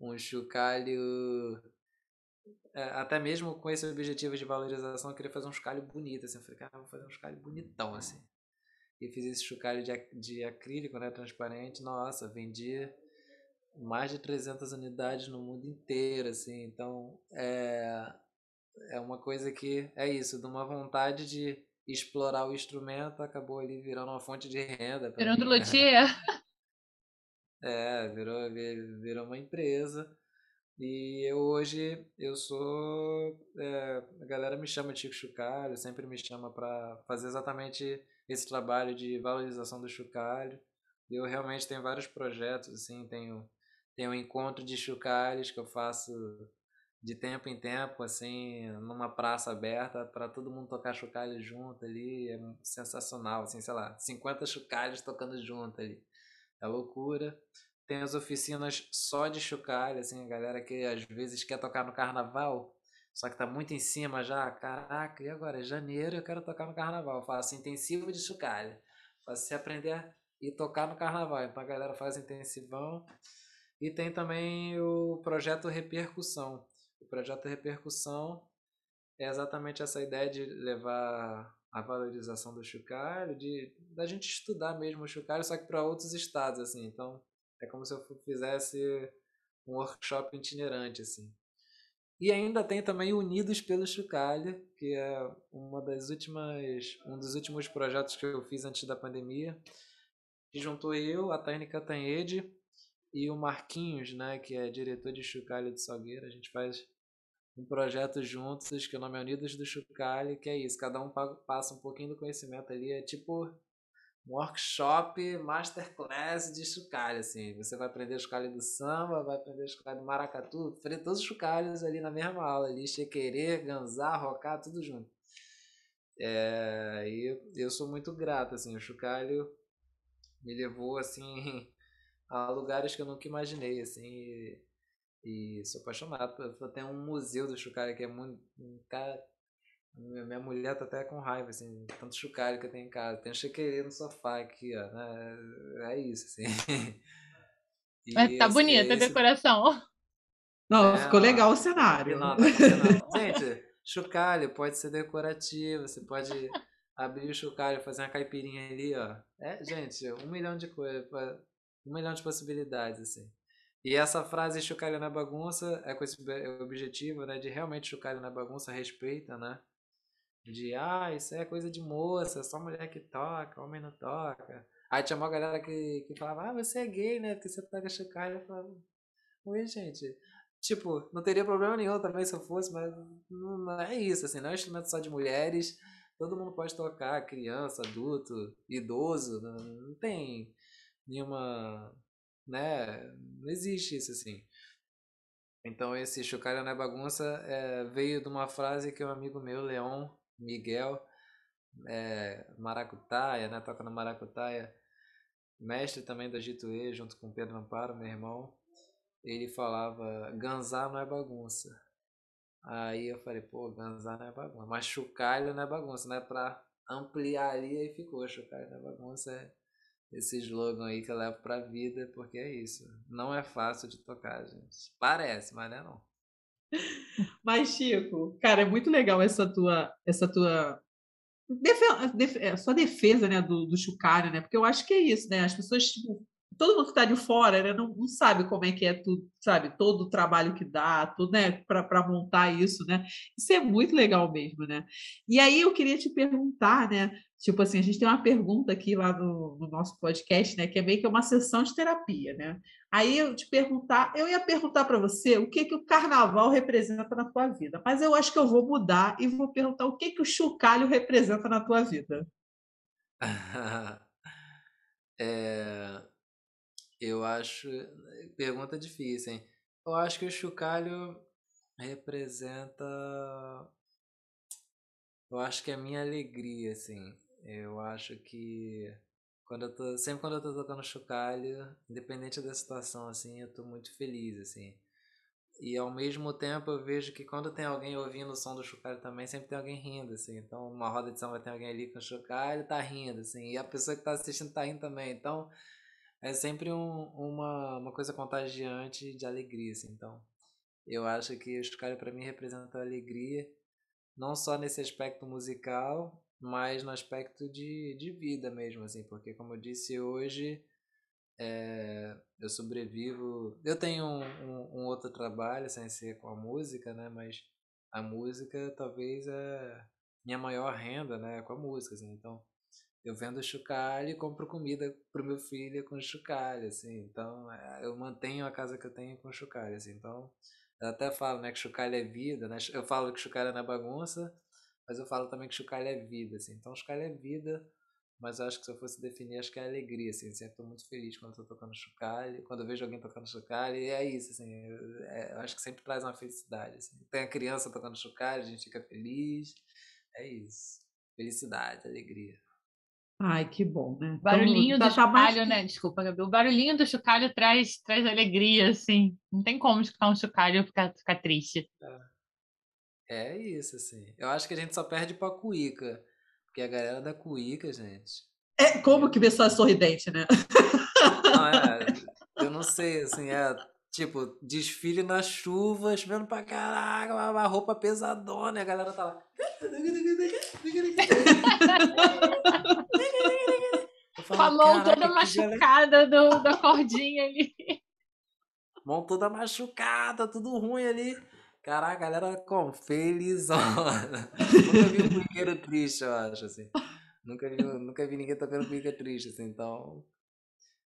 um chocalho... É, até mesmo com esse objetivo de valorização, eu queria fazer um chocalho bonito, assim. Eu falei, cara, vou fazer um chocalho bonitão, assim. e fiz esse chocalho de, de acrílico, né, transparente. Nossa, vendi mais de 300 unidades no mundo inteiro, assim. Então, é, é uma coisa que é isso, de uma vontade de explorar o instrumento, acabou ali virando uma fonte de renda. Virando mim. luthier? É, virou, virou uma empresa. E eu hoje, eu sou. É, a galera me chama de Chico Chucalho, sempre me chama para fazer exatamente esse trabalho de valorização do chocalho. Eu realmente tenho vários projetos, assim, tenho, tenho um encontro de chocalhos que eu faço de tempo em tempo, assim, numa praça aberta, para todo mundo tocar chocalho junto ali, é sensacional, assim, sei lá, 50 chocalhos tocando junto ali, é loucura. Tem as oficinas só de chocalho, assim, a galera que às vezes quer tocar no carnaval, só que tá muito em cima já, caraca, e agora? É janeiro eu quero tocar no carnaval, faço intensivo de chocalho, faço você aprender e tocar no carnaval, então a galera faz intensivão, e tem também o projeto Repercussão, o projeto Repercussão é exatamente essa ideia de levar a valorização do chocalho, de da gente estudar mesmo o chocalho, só que para outros estados, assim. Então, é como se eu fizesse um workshop itinerante, assim. E ainda tem também Unidos pelo Chocalho, que é uma das últimas, um dos últimos projetos que eu fiz antes da pandemia, que juntou eu, a Taine Catanhede e o Marquinhos, né, que é diretor de Chocalho de Salgueira. A gente faz um projeto juntos, que o nome é Unidos do Chocalho, que é isso, cada um passa um pouquinho do conhecimento ali, é tipo um workshop masterclass de chocalho, assim. Você vai aprender chocalho do samba, vai aprender chocalho do maracatu, todos os chocalhos ali na mesma aula, ali, chequerê, ganzá, rocá, tudo junto. É, e eu sou muito grato, assim, o chocalho me levou, assim, a lugares que eu nunca imaginei, assim, e, e sou apaixonado. Tem um museu do chocalho que é muito... Cara, minha mulher tá até com raiva, assim, tanto chocalho que eu tenho em casa. Tem um chequeirê no sofá aqui, ó, né? É isso, assim. E Mas tá esse, bonita esse... a decoração. Não, é, ficou legal o cenário. Não, tá Gente, chocalho pode ser decorativo, você pode abrir o chocalho, fazer uma caipirinha ali, ó. É, gente, um milhão de coisas, um milhão de possibilidades, assim. E essa frase chocalho na bagunça é com esse objetivo, né, de realmente chocalho na bagunça respeita, né? De, ah, isso é coisa de moça, só mulher que toca, homem não toca. Aí tinha uma galera que, que falava, ah, você é gay, né? Porque você toca chocalho. Eu falava, oi, gente. Tipo, não teria problema nenhum também se eu fosse, mas não, não é isso, assim, não é um instrumento só de mulheres. Todo mundo pode tocar, criança, adulto, idoso, não, não tem nenhuma, né? Não existe isso, assim. Então esse chocalho na bagunça é, veio de uma frase que um amigo meu, Leon, Miguel é, Maracutaia, né? Toca na Maracutaia, mestre também da Gituê, junto com Pedro Amparo, meu irmão. Ele falava: Ganzar não é bagunça. Aí eu falei: pô, Ganzar não é bagunça. Mas chocalho não é bagunça, né? Pra ampliar ali, aí ficou: chocalho não é bagunça. É esse slogan aí que eu levo pra vida, porque é isso. Não é fácil de tocar, gente. Parece, mas não é não. Mas, Chico, cara, é muito legal essa tua, essa tua Defe, é, sua defesa né, do, do Chucalho, né? Porque eu acho que é isso, né? As pessoas, tipo, todo mundo que está de fora né, não, não, sabe como é que é tudo, sabe? Todo o trabalho que dá, tudo, né? Para montar isso, né? Isso é muito legal mesmo, né? E aí eu queria te perguntar, né? Tipo assim, a gente tem uma pergunta aqui lá no, no, nosso podcast, né? Que é meio que uma sessão de terapia, né? Aí eu te perguntar, eu ia perguntar para você o que que o carnaval representa na tua vida, mas eu acho que eu vou mudar e vou perguntar o que que o chocalho representa na tua vida. é, eu acho, pergunta difícil, hein? Eu acho que o chocalho representa, eu acho que é a minha alegria, assim. Eu acho que quando eu tô, sempre quando eu tô tocando chocalho, independente da situação, assim, eu tô muito feliz, assim. E ao mesmo tempo eu vejo que quando tem alguém ouvindo o som do chocalho também, sempre tem alguém rindo, assim. Então, uma roda de samba tem alguém ali com chocalho, tá rindo, assim. E a pessoa que tá assistindo tá rindo também. Então, é sempre um, uma, uma coisa contagiante de alegria, assim. Então, eu acho que o chocalho para mim representa alegria, não só nesse aspecto musical, mas no aspecto de, de vida mesmo, assim, porque como eu disse hoje, é, eu sobrevivo. Eu tenho um, um, um, outro trabalho sem ser com a música, né? Mas a música talvez é minha maior renda, né? Com a música, assim. Então, eu vendo chocalho e compro comida pro meu filho com chocalho, assim. Então, é, eu mantenho a casa que eu tenho com chocalho, assim. Então, eu até falo, né, que chocalho é vida, né? Eu falo que chocalho é na bagunça, mas eu falo também que chocalho é vida, assim. Então, chocalho é vida, mas eu acho que se eu fosse definir, acho que é alegria, assim. Sempre tô muito feliz quando tô tocando chocalho, quando eu vejo alguém tocando chocalho, e é isso, assim. É, eu acho que sempre traz uma felicidade, assim. Tem a criança tocando chocalho, a gente fica feliz. É isso. Felicidade, alegria. Ai, que bom, né? O barulhinho então, do tá, chocalho, tá mais... né? Desculpa, Gabi. O barulhinho do chocalho traz, traz alegria, assim. Não tem como escutar um chocalho e ficar, ficar triste. É. é isso, assim. Eu acho que a gente só perde pra cuíca. Porque a galera da cuíca, gente. É como que pessoa é sorridente, né? Não, é. Eu não sei, assim, é tipo, desfile na chuva, chovendo pra caraca, uma roupa pesadona, e a galera tá lá. Com a mão toda machucada do, da cordinha ali. Mão toda machucada, tudo ruim ali. Caraca, a galera com felizona. nunca vi um cuiqueiro triste, eu acho, assim. Nunca vi, nunca vi ninguém tocando cuica triste, assim, então.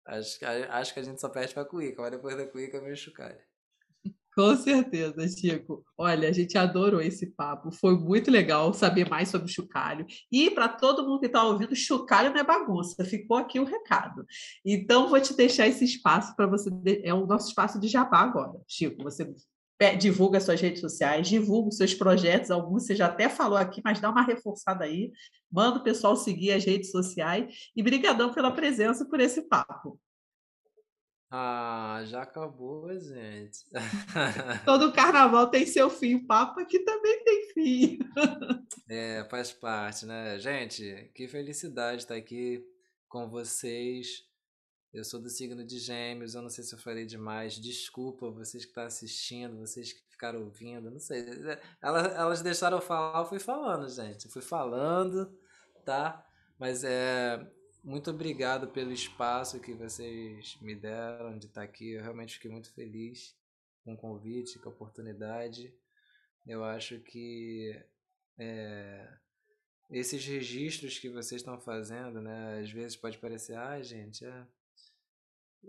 Acho, acho que a gente só perde pra cuica, mas depois da cuica vem o chocalho. Com certeza, Chico. Olha, a gente adorou esse papo. Foi muito legal saber mais sobre o chocalho. E para todo mundo que está ouvindo, chocalho não é bagunça. Ficou aqui o recado. Então, vou te deixar esse espaço para você. É o nosso espaço de jabá agora. Chico, você divulga suas redes sociais, divulga seus projetos, alguns você já até falou aqui, mas dá uma reforçada aí, manda o pessoal seguir as redes sociais e brigadão pela presença por esse papo. Ah, já acabou, gente. Todo carnaval tem seu fim, o papo aqui também tem fim. É, faz parte, né? Gente, que felicidade estar aqui com vocês. Eu sou do signo de Gêmeos, eu não sei se eu falei demais. Desculpa vocês que estão assistindo, vocês que ficaram ouvindo, não sei. Elas, elas deixaram eu falar, eu fui falando, gente. Eu fui falando, tá? Mas é, muito obrigado pelo espaço que vocês me deram de estar aqui. Eu realmente fiquei muito feliz com o convite, com a oportunidade. Eu acho que é, esses registros que vocês estão fazendo, né? Às vezes pode parecer, ah, gente, é,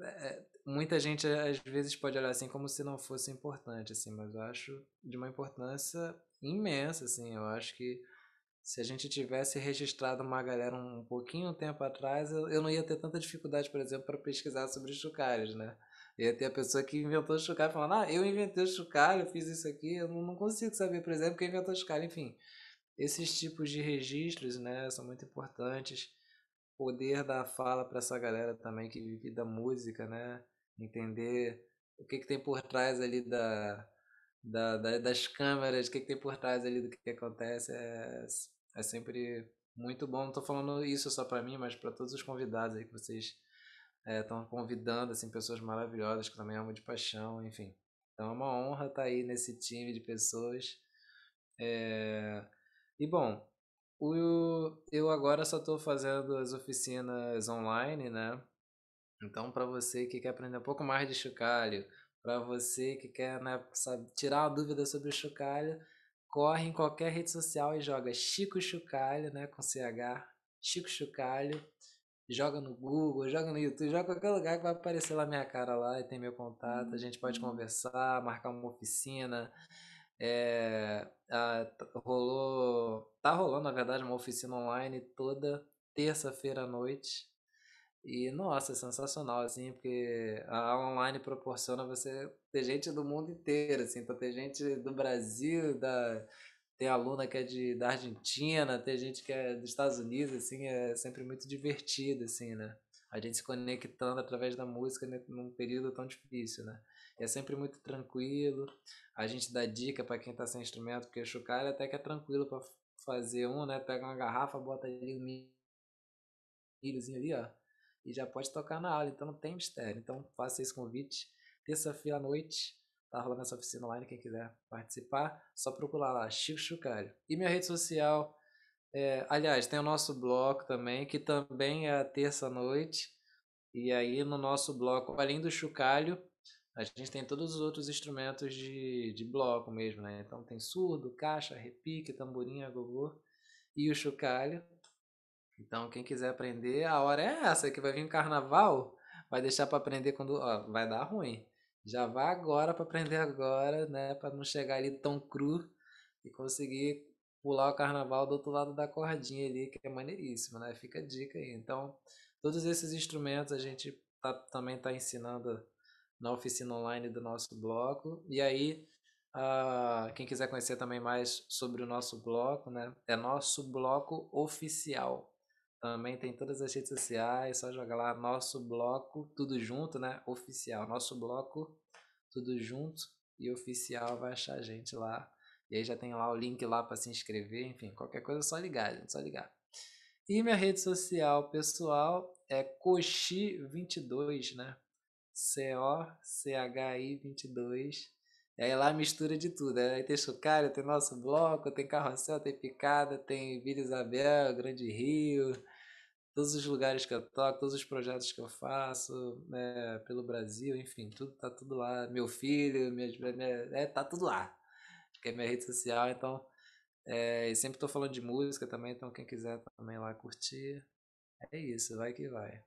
é, muita gente às vezes pode olhar assim como se não fosse importante, assim, mas eu acho de uma importância imensa, assim. Eu acho que se a gente tivesse registrado uma galera um pouquinho tempo atrás, eu, eu não ia ter tanta dificuldade, por exemplo, para pesquisar sobre chocalhos, né? Ia ter a pessoa que inventou o chocalho falando, ah, eu inventei o chocalho, fiz isso aqui, eu não, consigo saber, por exemplo, quem inventou o chocalho. Enfim, esses tipos de registros, né, são muito importantes. Poder dar fala para essa galera também que vive da música, né? Entender o que, que tem por trás ali da, da, da das câmeras, o que, que tem por trás ali do que, que acontece. É, é sempre muito bom. Não tô falando isso só para mim, mas para todos os convidados aí que vocês estão é, convidando, assim, pessoas maravilhosas que também amam de paixão, enfim. Então é uma honra estar tá aí nesse time de pessoas. É... E bom, o, eu agora só estou fazendo as oficinas online, né? Então, para você que quer aprender um pouco mais de chocalho, para você que quer né, sabe, tirar uma dúvida sobre o chocalho, corre em qualquer rede social e joga Chico Chocalho, né, com CH, Chico Chocalho, joga no Google, joga no YouTube, joga em qualquer lugar que vai aparecer lá minha cara lá e tem meu contato, a gente pode uhum. conversar, marcar uma oficina. É, a, rolou, tá rolando na verdade uma oficina online toda terça-feira à noite. E nossa, é sensacional, assim, porque a aula online proporciona você ter gente do mundo inteiro, assim, então tem gente do Brasil, da, tem aluna que é de, da Argentina, tem gente que é dos Estados Unidos, assim, é sempre muito divertido, assim, né? A gente se conectando através da música num período tão difícil, né? é sempre muito tranquilo. A gente dá dica para quem está sem instrumento, porque o até que é tranquilo para fazer um, né? Pega uma garrafa, bota ali um milhozinho ali, ó e já pode tocar na aula, então não tem mistério. Então faça esse convite. Terça-feira à noite, tá rolando essa oficina online, quem quiser participar, só procurar lá, Chico Chucalho. E minha rede social É, aliás, tem o nosso bloco também, que também é terça-noite. E aí no nosso bloco, além do chocalho, a gente tem todos os outros instrumentos de, de bloco mesmo, né? Então tem surdo, caixa, repique, tamborim, agogô e o chocalho. Então quem quiser aprender, a hora é essa, que vai vir o carnaval, vai deixar para aprender quando, ó, vai dar ruim. Já vai agora para aprender agora, né, para não chegar ali tão cru e conseguir pular o carnaval do outro lado da cordinha ali, que é maneiríssimo, né? Fica a dica aí. Então, todos esses instrumentos a gente tá, também está ensinando na oficina online do nosso bloco. E aí, uh, quem quiser conhecer também mais sobre o nosso bloco, né? É nosso bloco oficial. Também tem todas as redes sociais, só jogar lá nosso bloco, tudo junto, né? Oficial. Nosso bloco, tudo junto e oficial vai achar a gente lá. E aí já tem lá o link lá para se inscrever, enfim, qualquer coisa é só ligar, gente, só ligar. E minha rede social pessoal é Cochi22, né? C-O-C-H-I-22. E aí lá mistura de tudo. Né? Aí tem chocalho, tem nosso bloco, tem carrossel, tem picada, tem Vila Isabel, Grande Rio, todos os lugares que eu toco, todos os projetos que eu faço né, pelo Brasil, enfim, tudo tá tudo lá. Meu filho, minha, minha, é, tá tudo lá que é minha rede social, então é, sempre estou falando de música também, então quem quiser também lá curtir, é isso, vai que vai.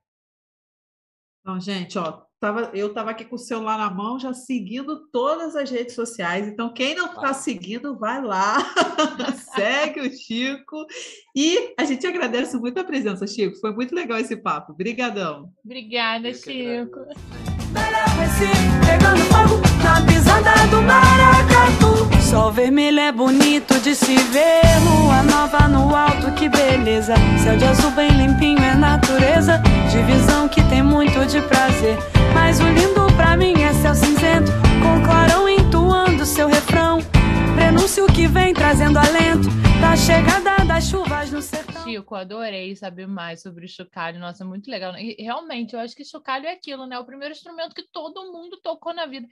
Então, gente, ó, tava, eu tava aqui com o celular na mão, já seguindo todas as redes sociais. Então, quem não está seguindo, vai lá, segue o Chico. E a gente agradece muito a presença, Chico. Foi muito legal esse papo. Obrigadão. Obrigada, Chico. Pegando fogo na pisada do maracatu. Sol vermelho é bonito de se ver. Lua nova no alto, que beleza. Céu de azul bem limpinho é natureza. Divisão que tem muito de prazer. Mas o lindo pra mim é céu cinzento. Com clarão entoando seu refrão. Prenúncio que vem trazendo alento da chegada das chuvas no sertão. Chico, adorei saber mais sobre o chocalho. Nossa, muito legal. E realmente, eu acho que chocalho é aquilo, né? O primeiro instrumento que todo mundo tocou na vida.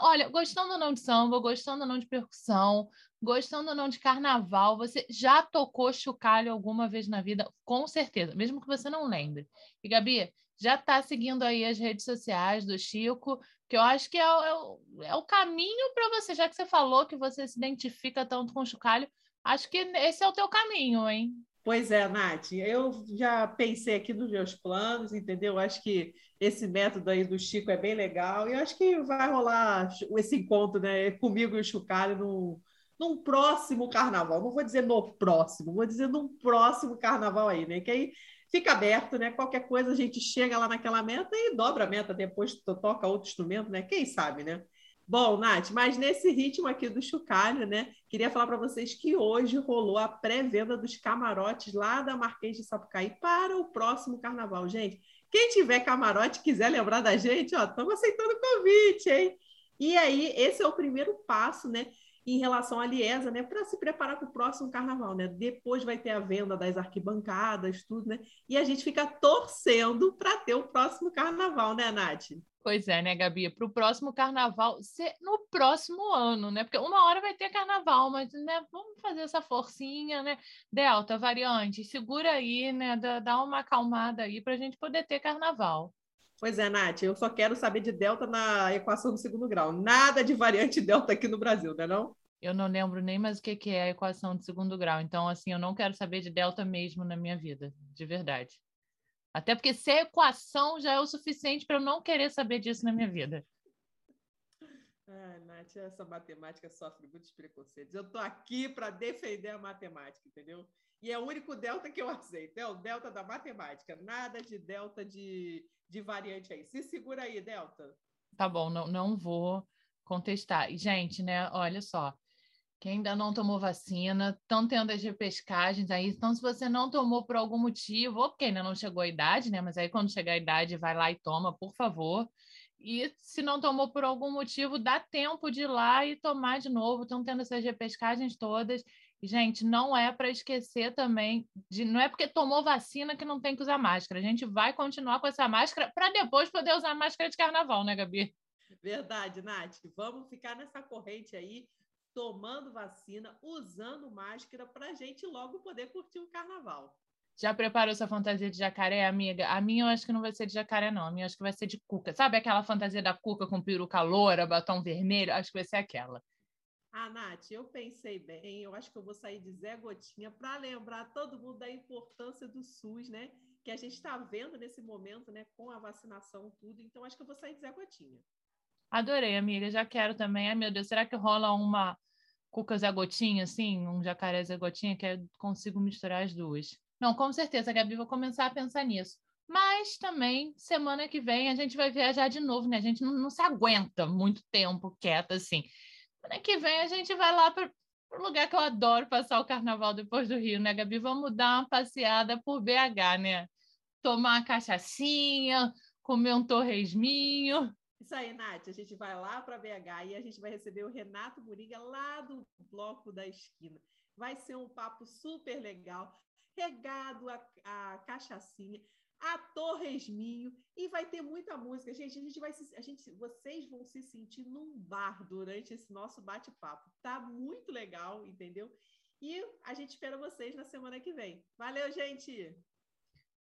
Olha, gostando ou não de samba, gostando ou não de percussão, gostando ou não de carnaval, você já tocou chocalho alguma vez na vida? Com certeza, mesmo que você não lembre. E, Gabi, já está seguindo aí as redes sociais do Chico, que eu acho que é, é, é o caminho para você, já que você falou que você se identifica tanto com chocalho, acho que esse é o teu caminho, hein? Pois é, Nath, eu já pensei aqui nos meus planos, entendeu? Acho que esse método aí do Chico é bem legal e acho que vai rolar esse encontro né, comigo e o Chucalho num, num próximo carnaval. Não vou dizer no próximo, vou dizer num próximo carnaval aí, né? Que aí fica aberto, né? Qualquer coisa a gente chega lá naquela meta e dobra a meta, depois toca outro instrumento, né? Quem sabe, né? Bom, Nath, mas nesse ritmo aqui do chocalho, né? Queria falar para vocês que hoje rolou a pré-venda dos camarotes lá da Marquês de Sapucaí para o próximo carnaval. Gente, quem tiver camarote quiser lembrar da gente, ó, estamos aceitando o convite, hein? E aí, esse é o primeiro passo, né? Em relação à Liesa, né? Para se preparar para o próximo carnaval, né? Depois vai ter a venda das arquibancadas, tudo, né? E a gente fica torcendo para ter o próximo carnaval, né, Nath? Pois é, né, Gabi? Para o próximo carnaval ser no próximo ano, né? Porque uma hora vai ter carnaval, mas né, vamos fazer essa forcinha, né? Delta, variante, segura aí, né? Dá, uma acalmada aí para a gente poder ter carnaval. Pois é, Nath, eu só quero saber de delta na equação do segundo grau. Nada de variante delta aqui no Brasil, não é não? Eu não lembro nem mais o que é a equação de segundo grau. Então, assim, eu não quero saber de delta mesmo na minha vida, de verdade. Até porque ser equação já é o suficiente para eu não querer saber disso na minha vida. Ah, Nath, essa matemática sofre muitos preconceitos. Eu estou aqui para defender a matemática, entendeu? E é o único delta que eu aceito, é o delta da matemática. Nada de delta de, de variante aí. Se segura aí, delta. Tá bom, não, não vou contestar. E, gente, né, olha só. Quem ainda não tomou vacina, estão tendo as repescagens aí. Então, se você não tomou por algum motivo, ou porque ainda não chegou a idade, né? Mas aí quando chegar a idade, vai lá e toma, por favor. E se não tomou por algum motivo, dá tempo de ir lá e tomar de novo. Estão tendo essas repescagens todas. Gente, não é para esquecer também, de, não é porque tomou vacina que não tem que usar máscara. A gente vai continuar com essa máscara para depois poder usar máscara de carnaval, né, Gabi? Verdade, Nath. Vamos ficar nessa corrente aí tomando vacina, usando máscara, para a gente logo poder curtir o carnaval. Já preparou sua fantasia de jacaré, amiga? A minha eu acho que não vai ser de jacaré, não. A minha eu acho que vai ser de cuca. Sabe aquela fantasia da cuca com peruca loura, batom vermelho? Acho que vai ser aquela. Ah, Nath, eu pensei bem. Eu acho que eu vou sair de Zé Gotinha para lembrar todo mundo da importância do SUS, né? Que a gente está vendo nesse momento, né? Com a vacinação, tudo. Então, acho que eu vou sair de Zé Gotinha. Adorei, amiga. Já quero também. Ai, meu Deus, será que rola uma cuca Zé Gotinha, assim? Um jacaré Zé Gotinha, que eu consigo misturar as duas? Não, com certeza, Gabi, vou começar a pensar nisso. Mas também, semana que vem, a gente vai viajar de novo, né? A gente não, não se aguenta muito tempo quieta assim. Semana que vem a gente vai lá para o lugar que eu adoro passar o carnaval depois do Rio, né, Gabi? Vamos dar uma passeada por BH, né? Tomar uma cachaçinha, comer um torresminho. Isso aí, Nath. A gente vai lá para BH e a gente vai receber o Renato Moringa lá do Bloco da Esquina. Vai ser um papo super legal regado a, a cachaçinha, a torresminho e vai ter muita música. Gente, a gente vai se, a gente, vocês vão se sentir num bar durante esse nosso bate-papo. Tá muito legal, entendeu? E a gente espera vocês na semana que vem. Valeu, gente!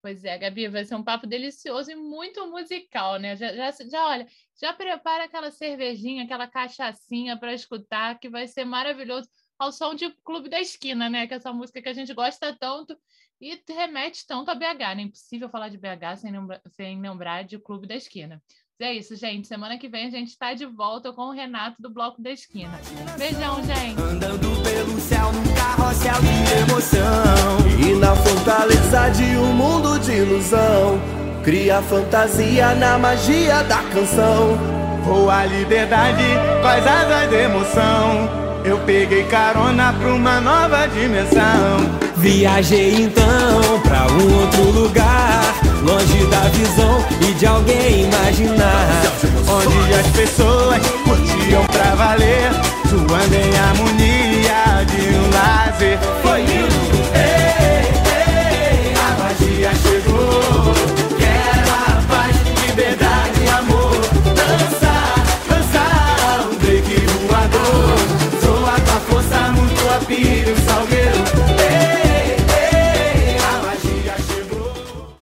Pois é, Gabi, vai ser um papo delicioso e muito musical, né? Já, já, já olha, já prepara aquela cervejinha, aquela cachaçinha para escutar, que vai ser maravilhoso ao som de Clube da Esquina, né? Que é essa música que a gente gosta tanto e remete tanto a BH, né? Impossível falar de BH sem lembrar, sem lembrar de Clube da Esquina. É isso, gente. Semana que vem a gente está de volta com o Renato do Bloco da Esquina. Beijão, gente. Andando pelo céu num carrossel de emoção. E na fortaleza de um mundo de ilusão. Cria fantasia na magia da canção. Voa a liberdade as asas de emoção. Eu peguei carona pra uma nova dimensão. Viajei então pra um outro lugar, longe da visão e de alguém imaginar. Onde as pessoas curtiam pra valer, suando em harmonia de um lazer. Foi lindo,